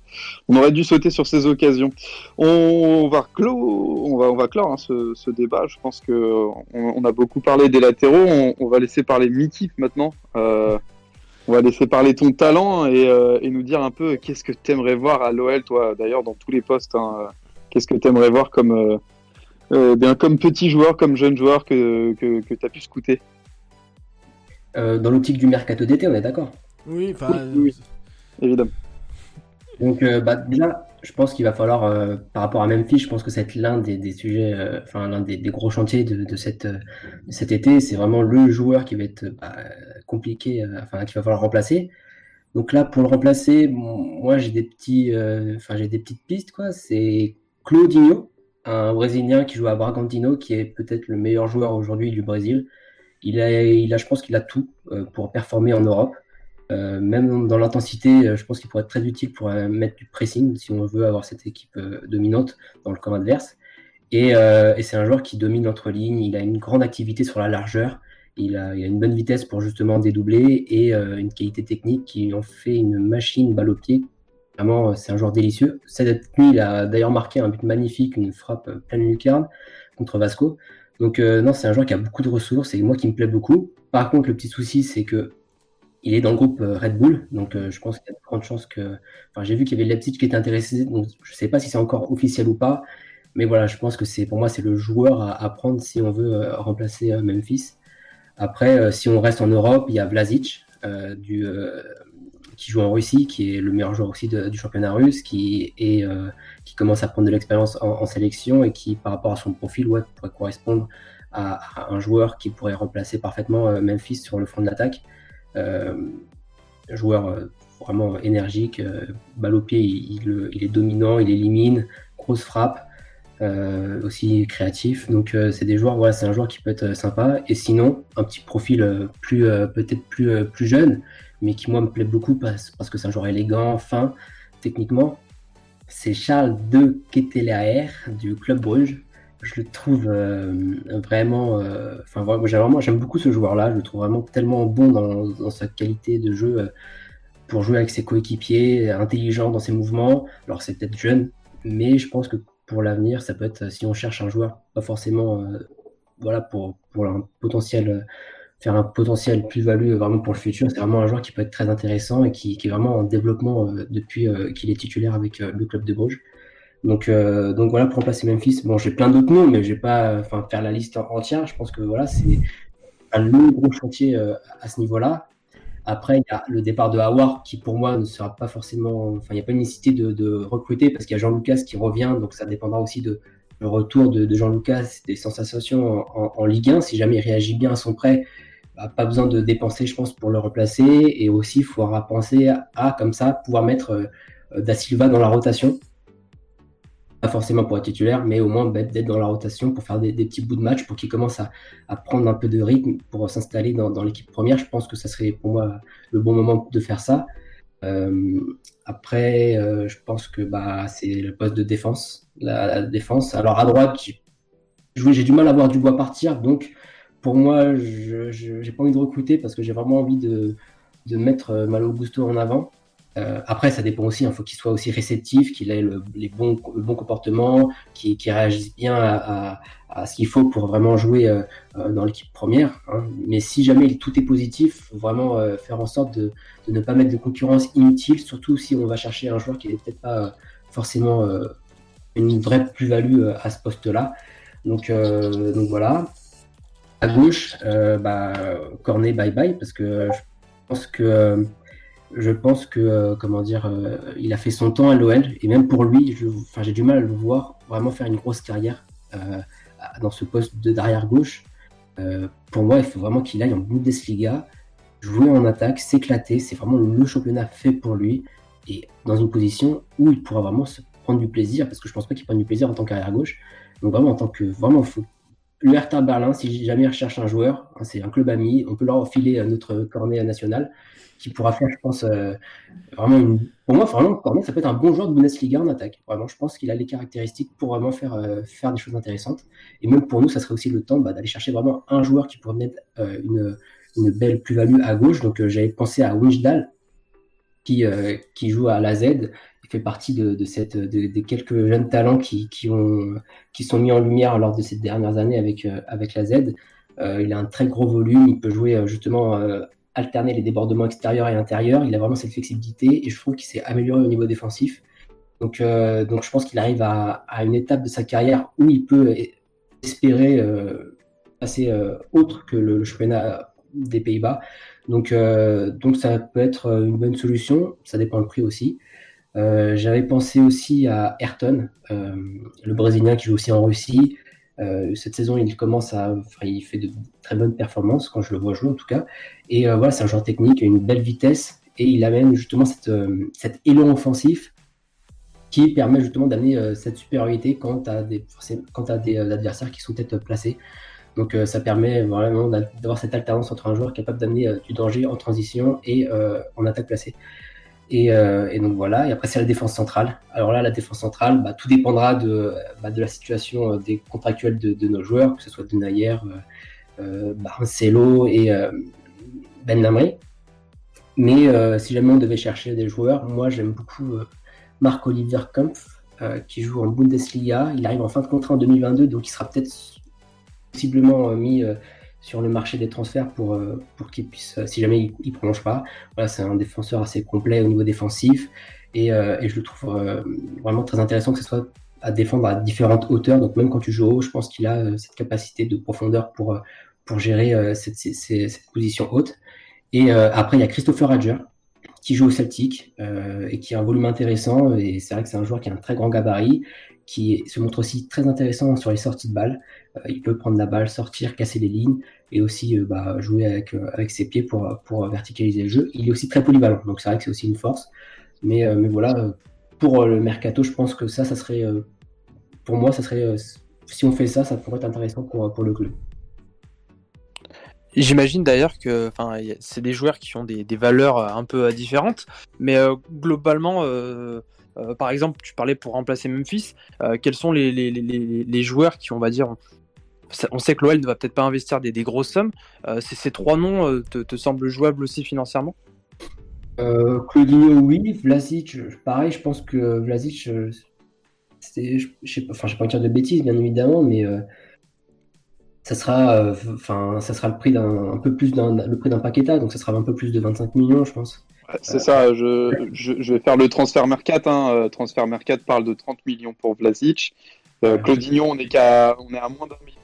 on aurait dû sauter sur ces occasions. On va clore, on va, clore hein, ce, débat. Je pense que on, a beaucoup parlé des latéraux. On, va laisser parler Mickey maintenant. Euh, on va laisser parler ton talent et, nous dire un peu qu'est-ce que tu aimerais voir à l'OL, toi, d'ailleurs, dans tous les postes. hein, qu'est-ce que tu aimerais voir comme, bien, comme petit joueur, comme jeune joueur que, que, que tu as pu scouter? Euh, dans l'optique du mercato d'été, on est d'accord. oui enfin Oui, oui. Évidemment. Donc, euh, bah, déjà, je pense qu'il va falloir, euh, par rapport à Memphis, je pense que c'est l'un des, des sujets, euh, enfin, l'un des, des gros chantiers de, de cette, de cet été. C'est vraiment le joueur qui va être bah, compliqué, euh, enfin, qu'il va falloir remplacer. Donc là, pour le remplacer, bon, moi, j'ai des petits, euh, enfin, j'ai des petites pistes, quoi. C'est Claudinho, un Brésilien qui joue à Bragantino, qui est peut-être le meilleur joueur aujourd'hui du Brésil. Il a, je pense qu'il a tout euh, pour performer en Europe. Euh, même dans l'intensité, euh, je pense qu'il pourrait être très utile pour mettre du pressing si on veut avoir cette équipe dominante dans le camp adverse. Et, c'est un joueur qui domine entre lignes, il a une grande activité sur la largeur, il a, une bonne vitesse pour justement dédoubler et une qualité technique qui en fait une machine balle au pied. Vraiment, c'est un joueur délicieux. Cette nuit, il a d'ailleurs marqué un but magnifique, une frappe pleine lucarne contre Vasco. Donc euh, non, c'est un joueur qui a beaucoup de ressources et moi qui me plaît beaucoup. Par contre, le petit souci, c'est que il est dans le groupe euh, Red Bull, donc euh, je pense qu'il y a de grandes chances que. Enfin, j'ai vu qu'il y avait Leipzig qui était intéressé, donc je sais pas si c'est encore officiel ou pas, mais voilà, je pense que c'est pour moi c'est le joueur à, prendre si on veut remplacer Memphis. Après, si on reste en Europe, il y a Vlasic du qui joue en Russie, qui est le meilleur joueur aussi du championnat russe, qui, est, qui commence à prendre de l'expérience en, sélection et qui, par rapport à son profil, pourrait correspondre à, un joueur qui pourrait remplacer parfaitement Memphis sur le front de l'attaque. joueur vraiment énergique, balle au pied, il, est dominant, il élimine, grosse frappe. Euh, aussi créatif. Donc euh, c'est des joueurs, voilà, c'est un joueur qui peut être sympa. Et sinon, un petit profil euh, plus peut-être plus plus jeune, mais qui moi me plaît beaucoup parce, que c'est un joueur élégant, fin, techniquement. C'est Charles de Ketelaer du club Bruges. Je le trouve vraiment, enfin moi vraiment j'aime beaucoup ce joueur-là. Je le trouve vraiment tellement bon dans, sa qualité de jeu pour jouer avec ses coéquipiers, intelligent dans ses mouvements. Alors c'est peut-être jeune, mais je pense que pour l'avenir, ça peut être si on cherche un joueur, pas forcément euh, voilà, pour, pour un potentiel, euh, faire un potentiel plus-value vraiment pour le futur. C'est vraiment un joueur qui peut être très intéressant et qui, est vraiment en développement euh, depuis qu'il est titulaire avec le club de Bruges. Donc, donc voilà, pour remplacer Memphis, bon, j'ai plein d'autres noms, mais je vais pas enfin, faire la liste entière. Je pense que voilà, c'est un long gros chantier à ce niveau-là. Après, il y a le départ de Howard qui, pour moi, ne sera pas forcément. Enfin, il n'y a pas une nécessité de, recruter parce qu'il y a Jean-Lucas qui revient, donc ça dépendra aussi de le retour de, Jean-Lucas, des sensations en, Ligue 1. Si jamais il réagit bien à son prêt, bah, pas besoin de dépenser, je pense, pour le replacer. Et aussi, il faudra penser à, comme ça, pouvoir mettre euh, Da Silva dans la rotation pas forcément pour être titulaire, mais au moins d'être dans la rotation pour faire des, petits bouts de match, pour qu'il commence à, prendre un peu de rythme pour s'installer dans, l'équipe première. Je pense que ça serait pour moi le bon moment de faire ça. Euh, après, euh, je pense que bah, c'est le poste de défense. La, défense. Alors à droite, j'ai du mal à voir Dubois partir, donc pour moi, je n'ai pas envie de recruter parce que j'ai vraiment envie de, de mettre Malo Gusto en avant. Euh, après, ça dépend aussi. Il faut qu'il soit aussi réceptif, qu'il ait le, les bons, le bon comportement, qu'il réagisse bien à, ce qu'il faut pour vraiment jouer euh, euh, dans l'équipe première. Hein. Mais si jamais tout est positif, faut vraiment faire en sorte de, ne pas mettre de concurrence inutile, surtout si on va chercher un joueur qui n'est peut-être pas forcément une vraie plus-value à ce poste-là. Donc, donc voilà. À gauche, bah, Cornet, bye bye, parce que je pense que je pense que, euh, comment dire, euh, il a fait son temps à l'OL et même pour lui, j'ai du mal à le voir vraiment faire une grosse carrière euh, dans ce poste de derrière gauche. pour moi, il faut vraiment qu'il aille en Bundesliga, jouer en attaque, s'éclater. C'est vraiment le championnat fait pour lui et dans une position où il pourra vraiment se prendre du plaisir parce que je pense pas qu'il prenne du plaisir en tant qu'arrière gauche. Donc vraiment en tant que vraiment faut Hertha Berlin, si jamais il recherche un joueur, hein, c'est un club ami, on peut leur filer notre cornet national qui pourra faire, je pense, euh, vraiment une... Pour moi, vraiment, ça peut être un bon joueur de Bundesliga en attaque. Vraiment, je pense qu'il a les caractéristiques pour vraiment faire, euh, faire des choses intéressantes. Et même pour nous, ça serait aussi le temps bah, d'aller chercher vraiment un joueur qui pourrait mettre euh, une, belle plus-value à gauche. Donc, j'avais pensé à Winchdal, qui, qui joue à la Z. Fait partie de, de des quelques jeunes talents qui, qui, ont, qui sont mis en lumière lors de ces dernières années avec, avec la Z. il a un très gros volume, il peut jouer justement alterner les débordements extérieurs et intérieurs. Il a vraiment cette flexibilité et je trouve qu'il s'est amélioré au niveau défensif. Donc, euh, donc je pense qu'il arrive à, une étape de sa carrière où il peut espérer euh, passer euh, autre que le, championnat des Pays-Bas. Donc, donc ça peut être une bonne solution. Ça dépend le prix aussi. J'avais pensé aussi à Ayrton, le Brésilien qui joue aussi en Russie. Euh, cette saison, il commence à, il fait de très bonnes performances quand je le vois jouer en tout cas. Et euh, voilà, c'est un joueur technique, une belle vitesse et il amène justement cette, euh, cet élan offensif qui permet justement d'amener cette supériorité quand tu as des adversaires qui sont peut-être placés. Donc ça permet vraiment d'avoir cette alternance entre un joueur capable d'amener du danger en transition et en attaque placée. Euh, et, donc voilà. Et après, c'est la défense centrale. Alors là, la défense centrale, bah, tout dépendra de, bah, la situation euh, des contractuels de, nos joueurs, que ce soit Denayer, euh, Barcelo et Ben Lamry. Mais si jamais on devait chercher des joueurs, moi j'aime beaucoup Marc-Oliver Kampf, qui joue en Bundesliga. Il arrive en fin de contrat en 2022, donc il sera peut-être possiblement mis sur le marché des transferts pour, euh, pour qu'il puisse, euh, si jamais il ne prolonge pas. Voilà, c'est un défenseur assez complet au niveau défensif et, euh, et je le trouve vraiment très intéressant que ce soit à défendre à différentes hauteurs. Donc même quand tu joues haut, je pense qu'il a cette capacité de profondeur pour, pour gérer cette, cette, position haute. Et après, il y a Christopher Radger, qui joue au Celtic et qui a un volume intéressant. Et c'est vrai que c'est un joueur qui a un très grand gabarit, qui se montre aussi très intéressant sur les sorties de balles. il peut prendre la balle, sortir, casser les lignes et aussi bah, jouer avec, avec ses pieds pour, verticaliser le jeu. Il est aussi très polyvalent, donc c'est vrai que c'est aussi une force. Mais, voilà, pour le mercato, je pense que ça, ça serait, pour moi, ça serait, si on fait ça, ça pourrait être intéressant pour, le club. J'imagine d'ailleurs que c'est des joueurs qui ont des, valeurs euh, un peu euh, différentes, mais euh, par exemple, tu parlais pour remplacer Memphis, quels sont les, joueurs qui, on va dire, on sait que l'OL ne va peut-être pas investir des, grosses sommes, ces trois noms te, semblent jouables aussi financièrement? Claudinho, oui, Vlasic, pareil, je pense que Vlasic, je sais pas, enfin, je vais pas dire de bêtises, bien évidemment, mais ça sera, euh, le prix d'un un peu plus d'un donc ça sera un peu plus de 25 millions, je pense. C'est ça, je, je, vais faire le transfert Mercat. Hein. Euh, transfert Mercat parle de 30 millions pour Vlasic. Euh, Claudinho, on est, qu'à, on est à moins d'un million.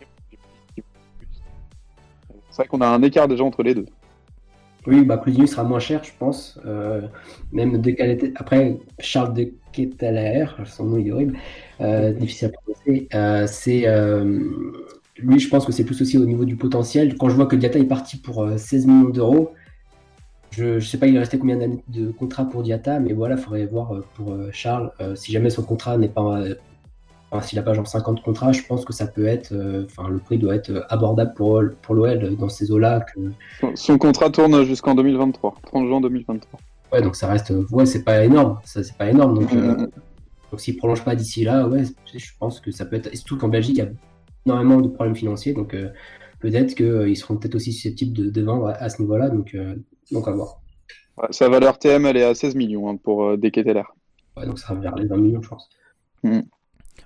C'est vrai qu'on a un écart déjà entre les deux. Oui, bah Claudinho sera moins cher, je pense. même Après, Charles de Ketelaer, son nom est horrible, difficile à prononcer. c'est lui, je pense que c'est plus aussi au niveau du potentiel. Quand je vois que Diata est parti pour 16 euh, millions d'euros, je ne sais pas il est resté combien d'années de contrat pour Diata, mais voilà, il faudrait voir euh, pour euh, Charles. si jamais son contrat n'est pas. Enfin, s'il n'a pas genre 50 contrats, je pense que ça peut être. Enfin, le prix doit être abordable pour, pour l'OL dans ces eaux-là. Que... Son, contrat tourne jusqu'en 2023, 30 juin 2023. Ouais, donc ça reste. Ouais, c'est pas énorme. Ça, c'est pas énorme. Donc, mm. donc s'il prolonge pas d'ici là, ouais, je pense que ça peut être. Et surtout qu'en Belgique, il y a énormément de problèmes financiers, donc euh, peut-être qu'ils euh, seront peut-être aussi susceptibles de, de vendre à, ce niveau-là, donc, euh, donc à voir. sa valeur TM, elle est à 16 millions hein, pour euh, Ouais, donc ça sera vers les 20 millions, je pense. Mm.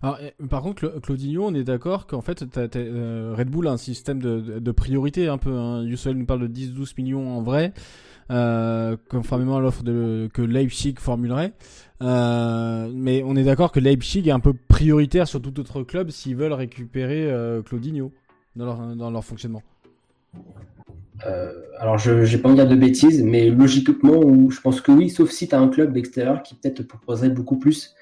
Alors, par contre, Claudinho, on est d'accord qu'en fait, Red Bull a un système de, de, priorité un peu. Hein. Yussel nous parle de 10-12 millions en vrai, euh, conformément à l'offre que Leipzig formulerait. Euh, mais on est d'accord que Leipzig est un peu prioritaire sur tout autre club s'ils veulent récupérer euh, Claudinho dans leur, dans leur fonctionnement. Euh, alors, je n'ai pas envie de dire de bêtises, mais logiquement, je pense que oui, sauf si tu as un club d'extérieur qui peut-être proposerait beaucoup plus.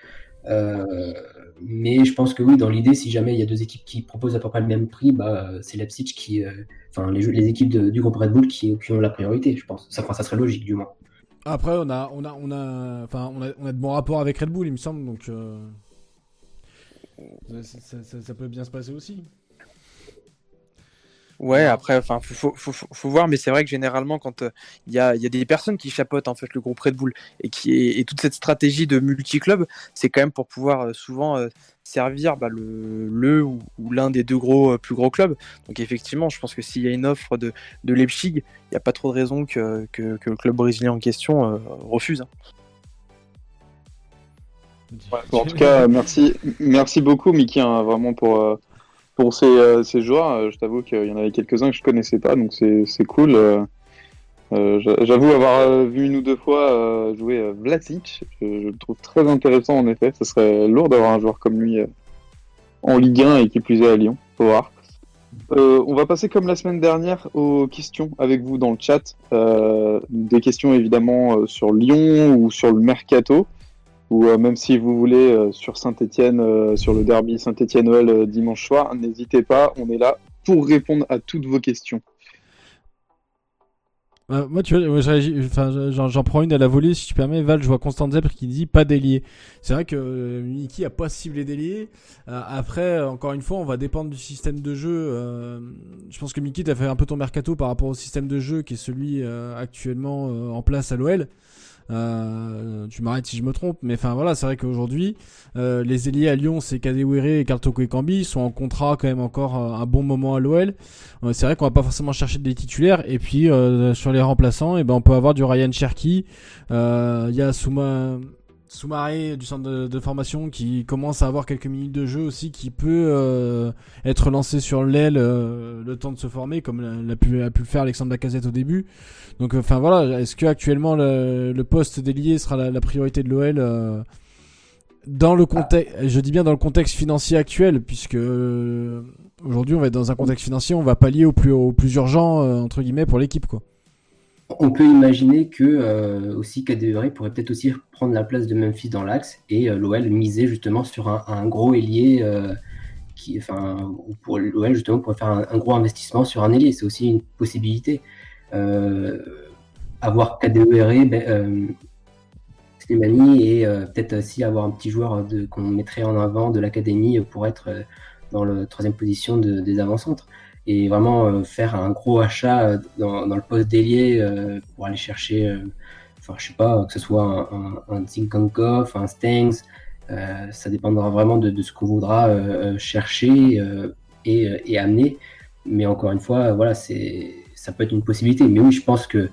mais je pense que oui, dans l'idée, si jamais il y a deux équipes qui proposent à peu près le même prix, bah, c'est Leipzig qui. Enfin, les, équipes du groupe Red Bull qui, ont la priorité, je pense. Ça, serait logique, du moins. Après, on a, on a, on a, on a, de bons rapports avec Red Bull, il me semble, donc euh, ça, peut bien se passer aussi. Ouais, après, enfin, faut, faut, faut, voir, mais c'est vrai que généralement, quand euh, il y, a, y, a, des personnes qui chapeautent en fait le groupe Red Bull et qui et toute cette stratégie de multi-club, c'est quand même pour pouvoir euh, souvent euh, servir bah, le, le ou, l'un des deux gros plus gros clubs. Donc effectivement, je pense que s'il y a une offre de, de Leipzig, il n'y a pas trop de raison que, que, le club brésilien en question refuse. Hein. en tout cas, merci, merci beaucoup, Mickey, hein, vraiment pour pour ces, euh, ces joueurs, euh, je t'avoue qu'il y en avait quelques-uns que je connaissais pas, donc c'est cool. Euh, j'avoue avoir vu une ou deux fois jouer Vlasic, je, le trouve très intéressant en effet. Ce serait lourd d'avoir un joueur comme lui en Ligue 1 et qui plus est à Lyon. Faut voir. on va passer comme la semaine dernière aux questions avec vous dans le chat. des questions évidemment sur Lyon ou sur le mercato ou euh, même si vous voulez euh, sur Saint-Etienne, euh, sur le derby Saint-Etienne-OL dimanche soir, n'hésitez pas, on est là pour répondre à toutes vos questions. moi, tu vois, j'en prends une à la volée, si tu permets. Val, je vois Constant Zebr qui dit pas délié. C'est vrai que Mickey a pas ciblé délié. après, encore une fois, on va dépendre du système de jeu. je pense que Mickey, t'as fait un peu ton mercato par rapport au système de jeu qui est celui actuellement en place à l'OL. Euh, tu m'arrêtes si je me trompe, mais enfin voilà, c'est vrai qu'aujourd'hui, euh, les ailiers à Lyon, c'est Kadewere et Kartoko et Kambi, sont en contrat quand même encore euh, un bon moment à l'OL. Euh, c'est vrai qu'on va pas forcément chercher des titulaires, et puis sur les remplaçants, eh ben on peut avoir du Ryan Cherky, il y a Souma Soumaré du centre de, formation qui commence à avoir quelques minutes de jeu aussi, qui peut être lancé sur l'aile le temps de se former, comme l'a a pu le faire Alexandre Lacazette au début. Donc, euh, enfin voilà, est-ce que actuellement le, poste d'ailier sera la, priorité de l'OL dans le contexte, je dis bien dans le contexte financier actuel, puisque aujourd'hui on va être dans un contexte financier, on va pallier au plus, au plus urgent entre guillemets pour l'équipe quoi. on peut imaginer que euh, aussi KDR pourrait peut-être aussi prendre la place de Memphis dans l'axe et euh, l'OL miser justement sur un, gros ailier euh, qui, enfin, pour l'OL justement pourrait faire un, gros investissement sur un ailier, c'est aussi une possibilité. Avoir KDER, ben, Slimani et peut-être aussi avoir un petit joueur qu'on mettrait en avant de l'académie pour être dans la troisième position des avant-centres et vraiment euh, faire un gros achat euh, dans, dans le poste d'ailier euh, pour aller chercher, enfin je sais pas, que ce soit un, un, un un Stengs, ça dépendra vraiment de, de ce qu'on voudra chercher et, et, amener. Mais encore une fois, voilà, c'est ça peut être une possibilité. Mais oui, je pense que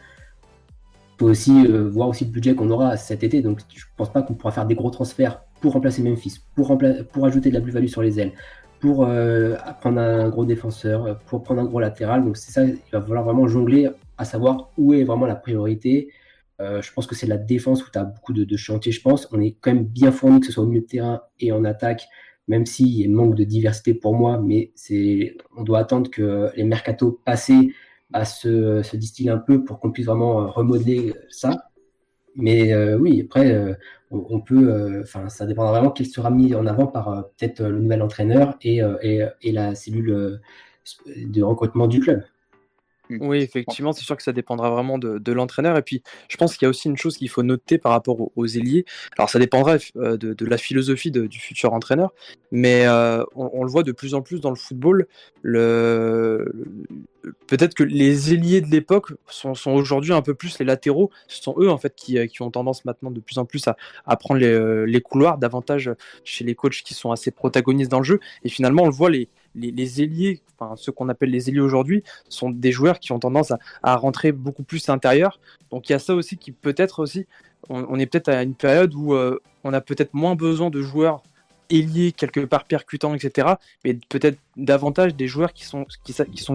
faut aussi voir aussi le budget qu'on aura cet été. Donc, je pense pas qu'on pourra faire des gros transferts pour remplacer Memphis, pour, pour ajouter de la plus-value sur les ailes, pour euh, prendre un gros défenseur, euh, pour prendre un gros latéral. Donc c'est ça, il va falloir vraiment jongler à savoir où est vraiment la priorité. Euh, je pense que c'est la défense où tu as beaucoup de, chantiers, je pense. On est quand même bien fourni, que ce soit au milieu de terrain et en attaque, même s'il y a manque de diversité pour moi, mais on doit attendre que les mercatos passés bah, se, se distillent un peu pour qu'on puisse vraiment remodeler ça. Mais oui, après, on, peut, euh, enfin, ça dépendra vraiment qu'il sera mis en avant par euh, peut-être euh, le nouvel entraîneur et, et, la cellule de recrutement du club. Mm. Oui, effectivement, c'est sûr que ça dépendra vraiment de, l'entraîneur. Et puis, je pense qu'il y a aussi une chose qu'il faut noter par rapport aux, ailiers. Alors, ça dépendra de, la philosophie du futur entraîneur, mais on, le voit de plus en plus dans le football. Le, peut-être que les ailiers de l'époque sont, aujourd'hui un peu plus les latéraux. Ce sont eux en fait qui, qui ont tendance maintenant de plus en plus à, prendre les, les, couloirs davantage chez les coachs qui sont assez protagonistes dans le jeu. Et finalement, on le voit les ailiers, enfin ceux qu'on appelle les ailiers aujourd'hui, sont des joueurs qui ont tendance à, à, rentrer beaucoup plus à l'intérieur. Donc il y a ça aussi qui peut-être aussi, on, est peut-être à une période où euh, on a peut-être moins besoin de joueurs ailier quelque part percutant, etc. Mais peut-être davantage des joueurs qui sont,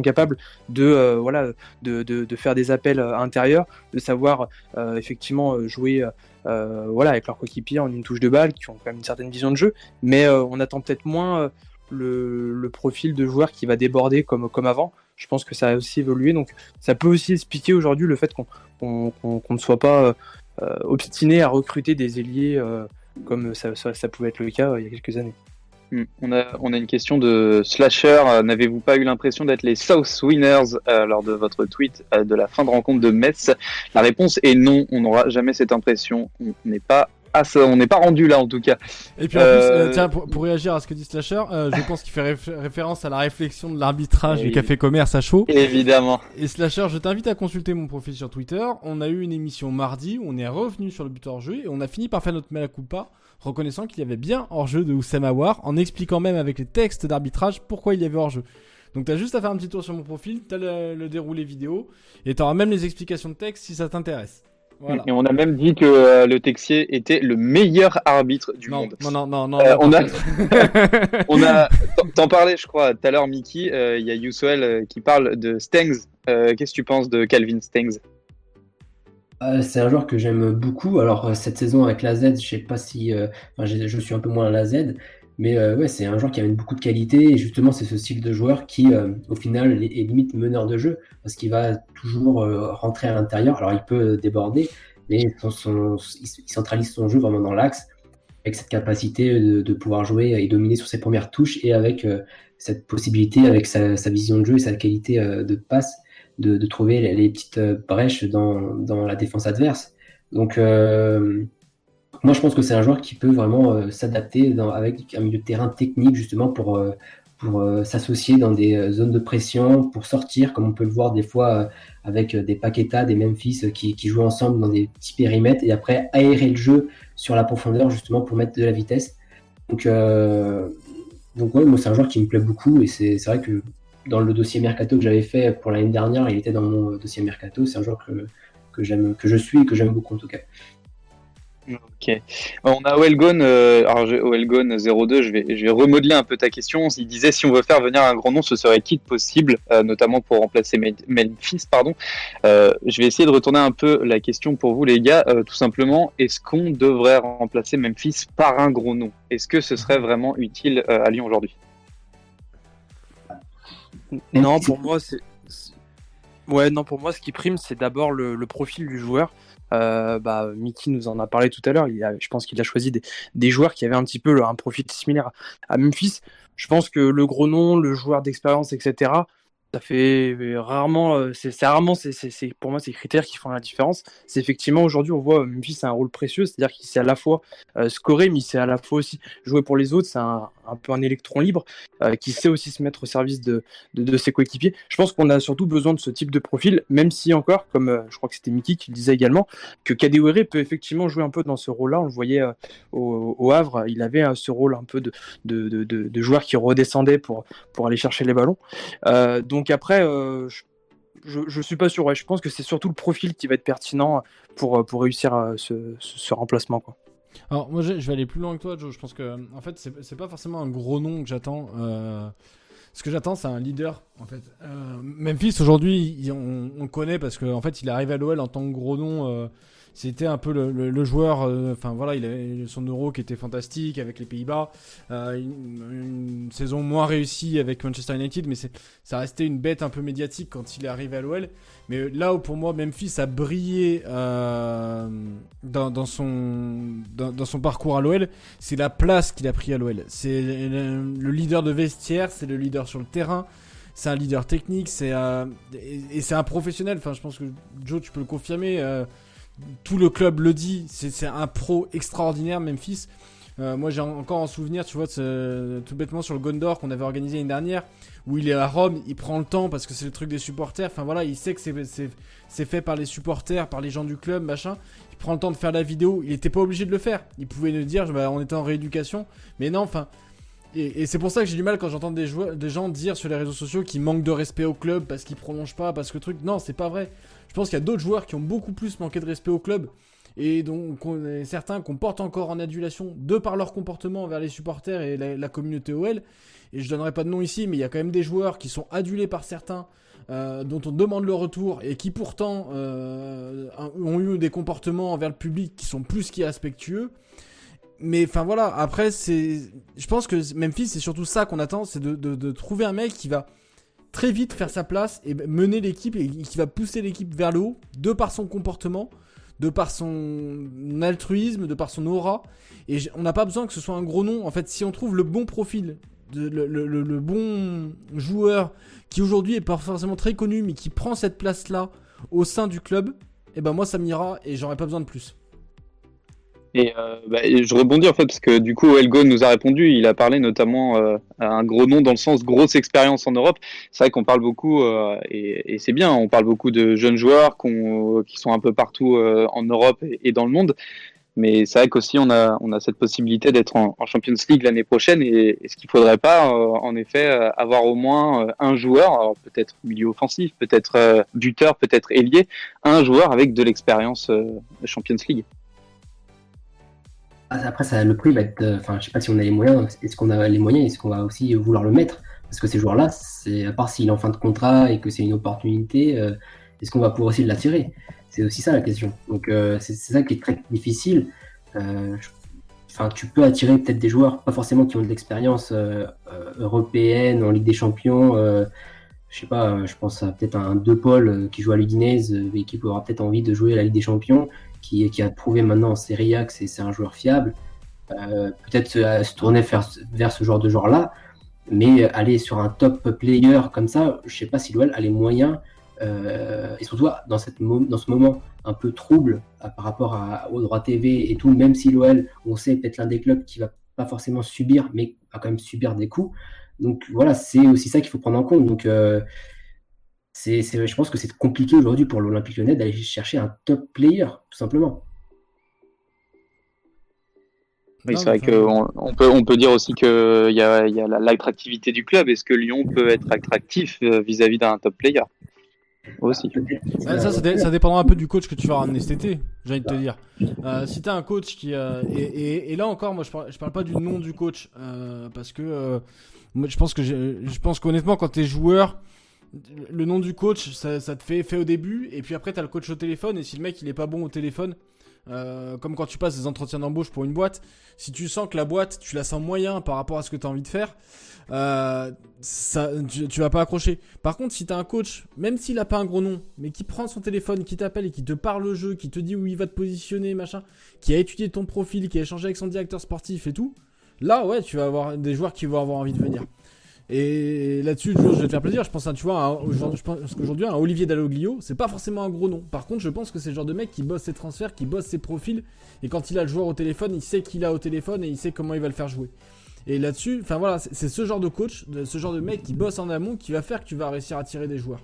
capables de, euh, de, faire des appels euh, intérieurs, de savoir euh, effectivement jouer voilà, avec leurs coéquipiers en une touche de balle, qui ont quand même une certaine vision de jeu. Mais on attend peut-être moins le, profil de joueur qui va déborder comme, comme avant. Je pense que ça a aussi évolué. Donc ça peut aussi expliquer aujourd'hui le fait qu'on ne soit pas obstiné à recruter des ailiers comme ça, pouvait être le cas euh, il y a quelques années. Hmm. On a, on a une question de Slasher. Euh, n'avez-vous pas eu l'impression d'être les South Winners euh, lors de votre tweet de la fin de rencontre de Metz? La réponse est non, on n'aura jamais cette impression. On n'est pas ah, on n'est pas rendu là en tout cas. Et puis en plus, euh, tiens, pour, réagir à ce que dit Slasher, euh, je pense qu'il fait référence à la réflexion de l'arbitrage du Café Commerce à chaud. Évidemment. Et Slasher, je t'invite à consulter mon profil sur Twitter. On a eu une émission mardi où on est revenu sur le but hors jeu et on a fini par faire notre mea culpa, reconnaissant qu'il y avait bien hors jeu de Oussem Aouar, en expliquant même avec les textes d'arbitrage pourquoi il y avait hors jeu. Donc t'as juste à faire un petit tour sur mon profil, t'as le, le déroulé vidéo et t'auras même les explications de texte si ça t'intéresse. Et on a même dit que euh, le Texier était le meilleur arbitre du monde. Non, non, non, non. Euh, on, a... [LAUGHS] on a, t'en parlais, je crois, tout à l'heure, Mickey. Euh, il y a Yusuel qui parle de Stengs. Qu'est-ce que tu penses de Calvin Stengs? C'est un joueur que j'aime beaucoup. Alors cette saison avec la Z, je sais pas si, enfin, je suis un peu moins à la Z, mais euh, ouais, c'est un joueur qui amène beaucoup de qualité et justement, c'est ce style de joueur qui, euh, au final, est, limite meneur de jeu parce qu'il va toujours euh, rentrer à l'intérieur. Alors, il peut déborder, mais il centralise son jeu vraiment dans l'axe avec cette capacité de, pouvoir jouer et dominer sur ses premières touches et avec cette possibilité, avec sa, vision de jeu et sa qualité de passe, de, trouver les, les, petites brèches dans, dans, la défense adverse. Donc, moi, je pense que c'est un joueur qui peut vraiment euh, s'adapter avec un milieu de terrain technique, justement, pour, euh, pour euh, s'associer dans des zones de pression, pour sortir, comme on peut le voir des fois avec des Paqueta, des Memphis qui, qui, jouent ensemble dans des petits périmètres, et après aérer le jeu sur la profondeur, justement, pour mettre de la vitesse. Donc, donc ouais, moi, c'est un joueur qui me plaît beaucoup, et c'est vrai que dans le dossier Mercato que j'avais fait pour l'année dernière, il était dans mon dossier Mercato. C'est un joueur que, que que je suis et que j'aime beaucoup en tout cas. Ok. On a Oelgon, euh, alors 02, je vais, je vais remodeler un peu ta question. Il disait si on veut faire venir un grand nom, ce serait qui possible, euh, notamment pour remplacer Memphis, pardon. Euh, je vais essayer de retourner un peu la question pour vous, les gars. tout simplement, est-ce qu'on devrait remplacer Memphis par un gros nom? Est-ce que ce serait vraiment utile à Lyon aujourd'hui? Non, pour moi, c'est Ouais, non, pour moi, ce qui prime, c'est d'abord le profil du joueur. Euh, bah, Mickey nous en a parlé tout à l'heure. Je pense qu'il a choisi des, des joueurs qui avaient un petit peu un profil similaire à Memphis. Je pense que le gros nom, le joueur d'expérience, etc., ça fait rarement, euh, c'est rarement, c'est pour moi, ces critères qui font la différence. C'est effectivement aujourd'hui, on voit euh, Memphis a un rôle précieux, c'est-à-dire qu'il sait à la fois euh, scorer, mais il sait à la fois aussi jouer pour les autres. C'est un, peu un électron libre euh, qui sait aussi se mettre au service de, ses coéquipiers. Je pense qu'on a surtout besoin de ce type de profil, même si encore, comme euh, je crois que c'était Mickey qui le disait également, que Kadewere peut effectivement jouer un peu dans ce rôle-là. On le voyait euh, au, Havre, il avait euh, ce rôle un peu de, joueur qui redescendait pour, pour aller chercher les ballons. Euh, donc après, euh, je, je, suis pas sûr. Je pense que c'est surtout le profil qui va être pertinent pour, pour réussir euh, ce, ce, ce remplacement. Alors moi je vais aller plus loin que toi Joe, je pense que en fait c'est pas forcément un gros nom que j'attends. Euh, ce que j'attends c'est un leader en fait. Euh, Memphis aujourd'hui on, on connaît parce qu'en en fait il est arrivé à l'OL en tant que gros nom. euh, c'était un peu le, joueur, euh, enfin voilà, il avait son euro qui était fantastique avec les Pays-Bas, euh, une, saison moins réussie avec Manchester United, mais ça restait une bête un peu médiatique quand il est arrivé à l'OL. Mais là où pour moi Memphis a brillé euh, dans, son, dans, son parcours à l'OL, c'est la place qu'il a pris à l'OL. C'est le, le leader de vestiaire, c'est le leader sur le terrain, c'est un leader technique, c'est et, c'est un professionnel. Enfin, je pense que Joe, tu peux le confirmer. Tout le club le dit, c'est un pro extraordinaire, Memphis. Euh, moi, j'ai encore en souvenir, tu vois, tout bêtement sur le Gondor qu'on avait organisé l'année dernière, où il est à Rome, il prend le temps parce que c'est le truc des supporters. Enfin voilà, il sait que c'est- fait par les supporters, par les gens du club, machin. Il prend le temps de faire la vidéo. Il était pas obligé de le faire. Il pouvait nous dire, bah, on était en rééducation, mais non, enfin. Et, c'est pour ça que j'ai du mal quand j'entends des, des gens dire sur les réseaux sociaux qu'ils manquent de respect au club parce qu'ils prolongent pas, parce que truc. Non, c'est pas vrai. Je pense qu'il y a d'autres joueurs qui ont beaucoup plus manqué de respect au club et donc certains qu'on porte encore en adulation de par leur comportement envers les supporters et la, communauté OL. Et je donnerai pas de nom ici, mais il y a quand même des joueurs qui sont adulés par certains, euh, dont on demande le retour et qui pourtant euh, ont eu des comportements envers le public qui sont plus qu'irrespectueux. Mais enfin voilà, après je pense que Memphis c'est surtout ça qu'on attend, c'est de trouver un mec qui va très vite faire sa place et mener l'équipe et qui va pousser l'équipe vers le haut de par son comportement, de par son altruisme, de par son aura. Et on n'a pas besoin que ce soit un gros nom. En fait, si on trouve le bon profil, le, bon joueur qui aujourd'hui est pas forcément très connu, mais qui prend cette place-là au sein du club, et ben moi ça m'ira et j'aurais pas besoin de plus. Et, euh, bah, je rebondis en fait parce que du coup Elgon nous a répondu, il a parlé notamment euh, à un gros nom dans le sens grosse expérience en Europe. C'est vrai qu'on parle beaucoup euh, et, et c'est bien, on parle beaucoup de jeunes joueurs qu'on- qui sont un peu partout euh, en Europe et, dans le monde. Mais c'est vrai qu'aussi on a on a cette possibilité d'être en, en Champions League l'année prochaine et, ce qu'il faudrait pas euh, en effet euh, avoir au moins un joueur, peut-être milieu offensif, peut-être buteur, peut-être ailier, un joueur avec de l'expérience Champions League. Ah, Après, ça, le prix va être. euh, Enfin, je sais pas si on a les moyens. Est-ce qu'on a les moyens Est-ce qu'on va aussi vouloir le mettre? Parce que ces joueurs-là, c'est à part s'il est en fin de contrat et que c'est une opportunité, euh, est-ce qu'on va pouvoir aussi l'attirer? C'est aussi ça la question. Donc, euh, c'est ça qui est très difficile. Euh, Enfin, tu peux attirer peut-être des joueurs, pas forcément qui ont de l'expérience européenne en Ligue des Champions. Euh, je sais pas, euh, je pense à peut-être un De Paul euh, qui joue à l'Udinese euh, et qui aura peut-être envie de jouer à la Ligue des Champions qui, a prouvé maintenant en Serie A que c'est un joueur fiable. Euh, Peut-être se, tourner vers, ce genre de joueur-là, mais aller sur un top player comme ça, je sais pas si l'OL a les moyens, euh, et surtout dans, dans ce moment un peu trouble euh, par rapport à, au droit TV et tout, même si l'OL, on sait peut-être l'un des clubs qui va pas forcément subir, mais va quand même subir des coups. Donc voilà, c'est aussi ça qu'il faut prendre en compte. Donc euh, c'est, je pense que c'est compliqué aujourd'hui pour l'Olympique lyonnais d'aller chercher un top player, tout simplement. Oui, c'est vrai qu'on on peut, on peut dire aussi qu'il y a, il y a la- l'attractivité du club. Est-ce que Lyon peut être attractif euh, vis-à-vis d'un top player? Aussi. Ouais, ça, ça, dé- ça dépendra un peu du coach que tu vas ramener cet été, j'ai envie de te dire. Euh, si t'as un coach qui. euh, et, et- et là encore, moi je parle, je parle pas du nom du coach, euh, parce que euh, je pense que je pense qu'honnêtement, quand t'es joueur, le nom du coach, ça, te fait effet au début, et puis après t'as le coach au téléphone, et si le mec il est pas bon au téléphone, Euh, comme quand tu passes des entretiens d'embauche pour une boîte, si tu sens que la boîte, tu la sens moyen par rapport à ce que tu as envie de faire, euh, ça, tu, vas pas accrocher. Par contre, si tu as un coach, même s'il a pas un gros nom, mais qui prend son téléphone, qui t'appelle et qui te parle le jeu, qui te dit où il va te positionner, machin, qui a étudié ton profil, qui a échangé avec son directeur sportif et tout, là, ouais, tu vas avoir des joueurs qui vont avoir envie de venir. Et là-dessus, je vais te faire plaisir. Je pense, à, tu vois, qu'aujourd'hui, un Olivier Dalloglio, c'est pas forcément un gros nom. Par contre, je pense que c'est le genre de mec qui bosse ses transferts, qui bosse ses profils. Et quand il a le joueur au téléphone, il sait qu'il a au téléphone et il sait comment il va le faire jouer. Et là-dessus, enfin voilà, c'est ce genre de coach, ce genre de mec qui bosse en amont qui va faire que tu vas réussir à tirer des joueurs.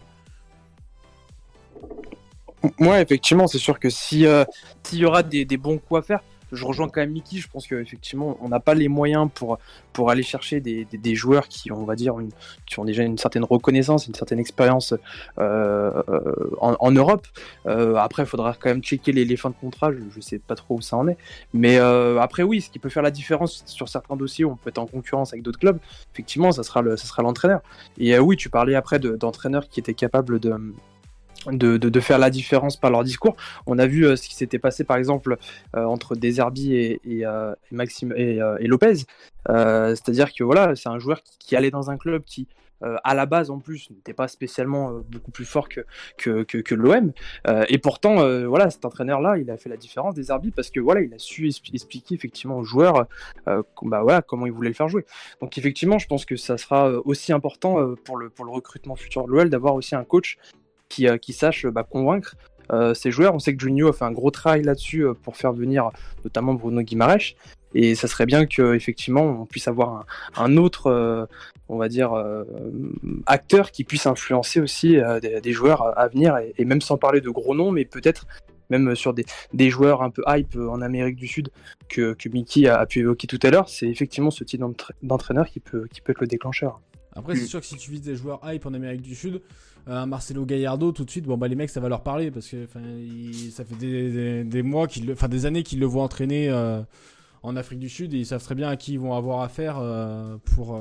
Ouais, effectivement, c'est sûr que si euh, s'il y aura des bons coups à faire, je rejoins quand même Mickey. Je pense qu'effectivement, on n'a pas les moyens pour, pour aller chercher des, des, joueurs qui, on va dire, qui ont déjà une certaine reconnaissance, une certaine expérience euh, en, en, Europe. Euh, après, il faudra quand même checker les, les fins de contrat. Je ne sais pas trop où ça en est. Mais euh, après, oui, ce qui peut faire la différence sur certains dossiers on peut être en concurrence avec d'autres clubs, effectivement, ça sera l'entraîneur. Et oui, tu parlais après d'entraîneurs qui étaient capables de de, faire la différence par leur discours. On a vu euh, ce qui s'était passé par exemple euh, entre Deserbi et, euh, Maxime et, Lopez. C'est-à-dire que voilà, c'est un joueur qui, allait dans un club qui à la base en plus n'était pas spécialement beaucoup plus fort que, l'OM. et pourtant, voilà, cet entraîneur-là, il a fait la différence des arbitres parce que voilà, il a su expliquer effectivement aux joueurs bah, comment il voulait le faire jouer. Donc effectivement, je pense que ça sera aussi important pour, le, pour le recrutement futur de l'OL d'avoir aussi un coach qui, euh, qui sache bah, convaincre euh, ces joueurs. On sait que Junio a fait un gros travail là-dessus euh, pour faire venir notamment Bruno Guimaraes. Et ça serait bien qu'effectivement on puisse avoir un, autre, on va dire, acteur qui puisse influencer aussi des, joueurs à venir, et, même sans parler de gros noms, mais peut-être même sur des, des, joueurs un peu hype en Amérique du Sud que, que Mickey a, pu évoquer tout à l'heure, c'est effectivement ce type d'entraîneur qui peut, qui peut être le déclencheur. Après, c'est sûr que si tu vises des joueurs hype en Amérique du Sud, euh, un Marcelo Gallardo tout de suite, bon bah les mecs ça va leur parler parce que ça fait des, mois qu'ils, enfin des années qu'ils le voient entraîner euh, en Afrique du Sud et ils savent très bien à qui ils vont avoir affaire euh, pour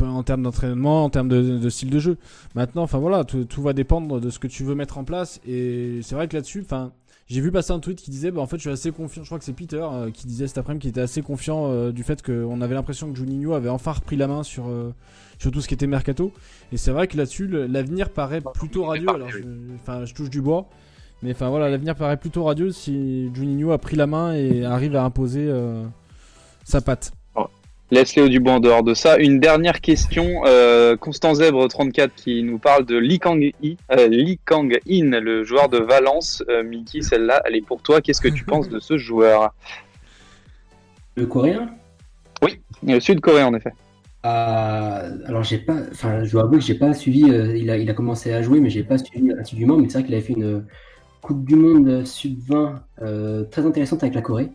en termes d'entraînement, en termes de, style de jeu. Maintenant, enfin voilà, tout, tout, va dépendre de ce que tu veux mettre en place et c'est vrai que là-dessus, enfin j'ai vu passer un tweet qui disait, bah, en fait, je suis assez confiant. Je crois que c'est Peter euh, qui disait cet après-midi qu'il était assez confiant euh, du fait qu'on avait l'impression que Juninho avait enfin repris la main sur, euh, sur tout ce qui était mercato. Et c'est vrai que là-dessus, l'avenir paraît plutôt radieux. Alors, enfin, je, touche du bois. Mais enfin voilà, l'avenir paraît plutôt radieux si Juninho a pris la main et arrive à imposer sa patte. Laisse Léo Dubois en dehors de ça. Une dernière question. Euh, Constant Zèbre 34 qui nous parle de Lee Kang, euh, Lee Kang In, le joueur de Valence. Euh, Mickey, celle-là, elle est pour toi. Qu'est-ce que tu penses de ce joueur? Le coréen? Oui, le sud-coréen en effet. alors j'ai pas, enfin je dois avouer que j'ai pas suivi. il, a, il a commencé à jouer, mais j'ai pas suivi assidûment. Mais c'est vrai qu'il a fait une Coupe du Monde sub 20 très intéressante avec la Corée.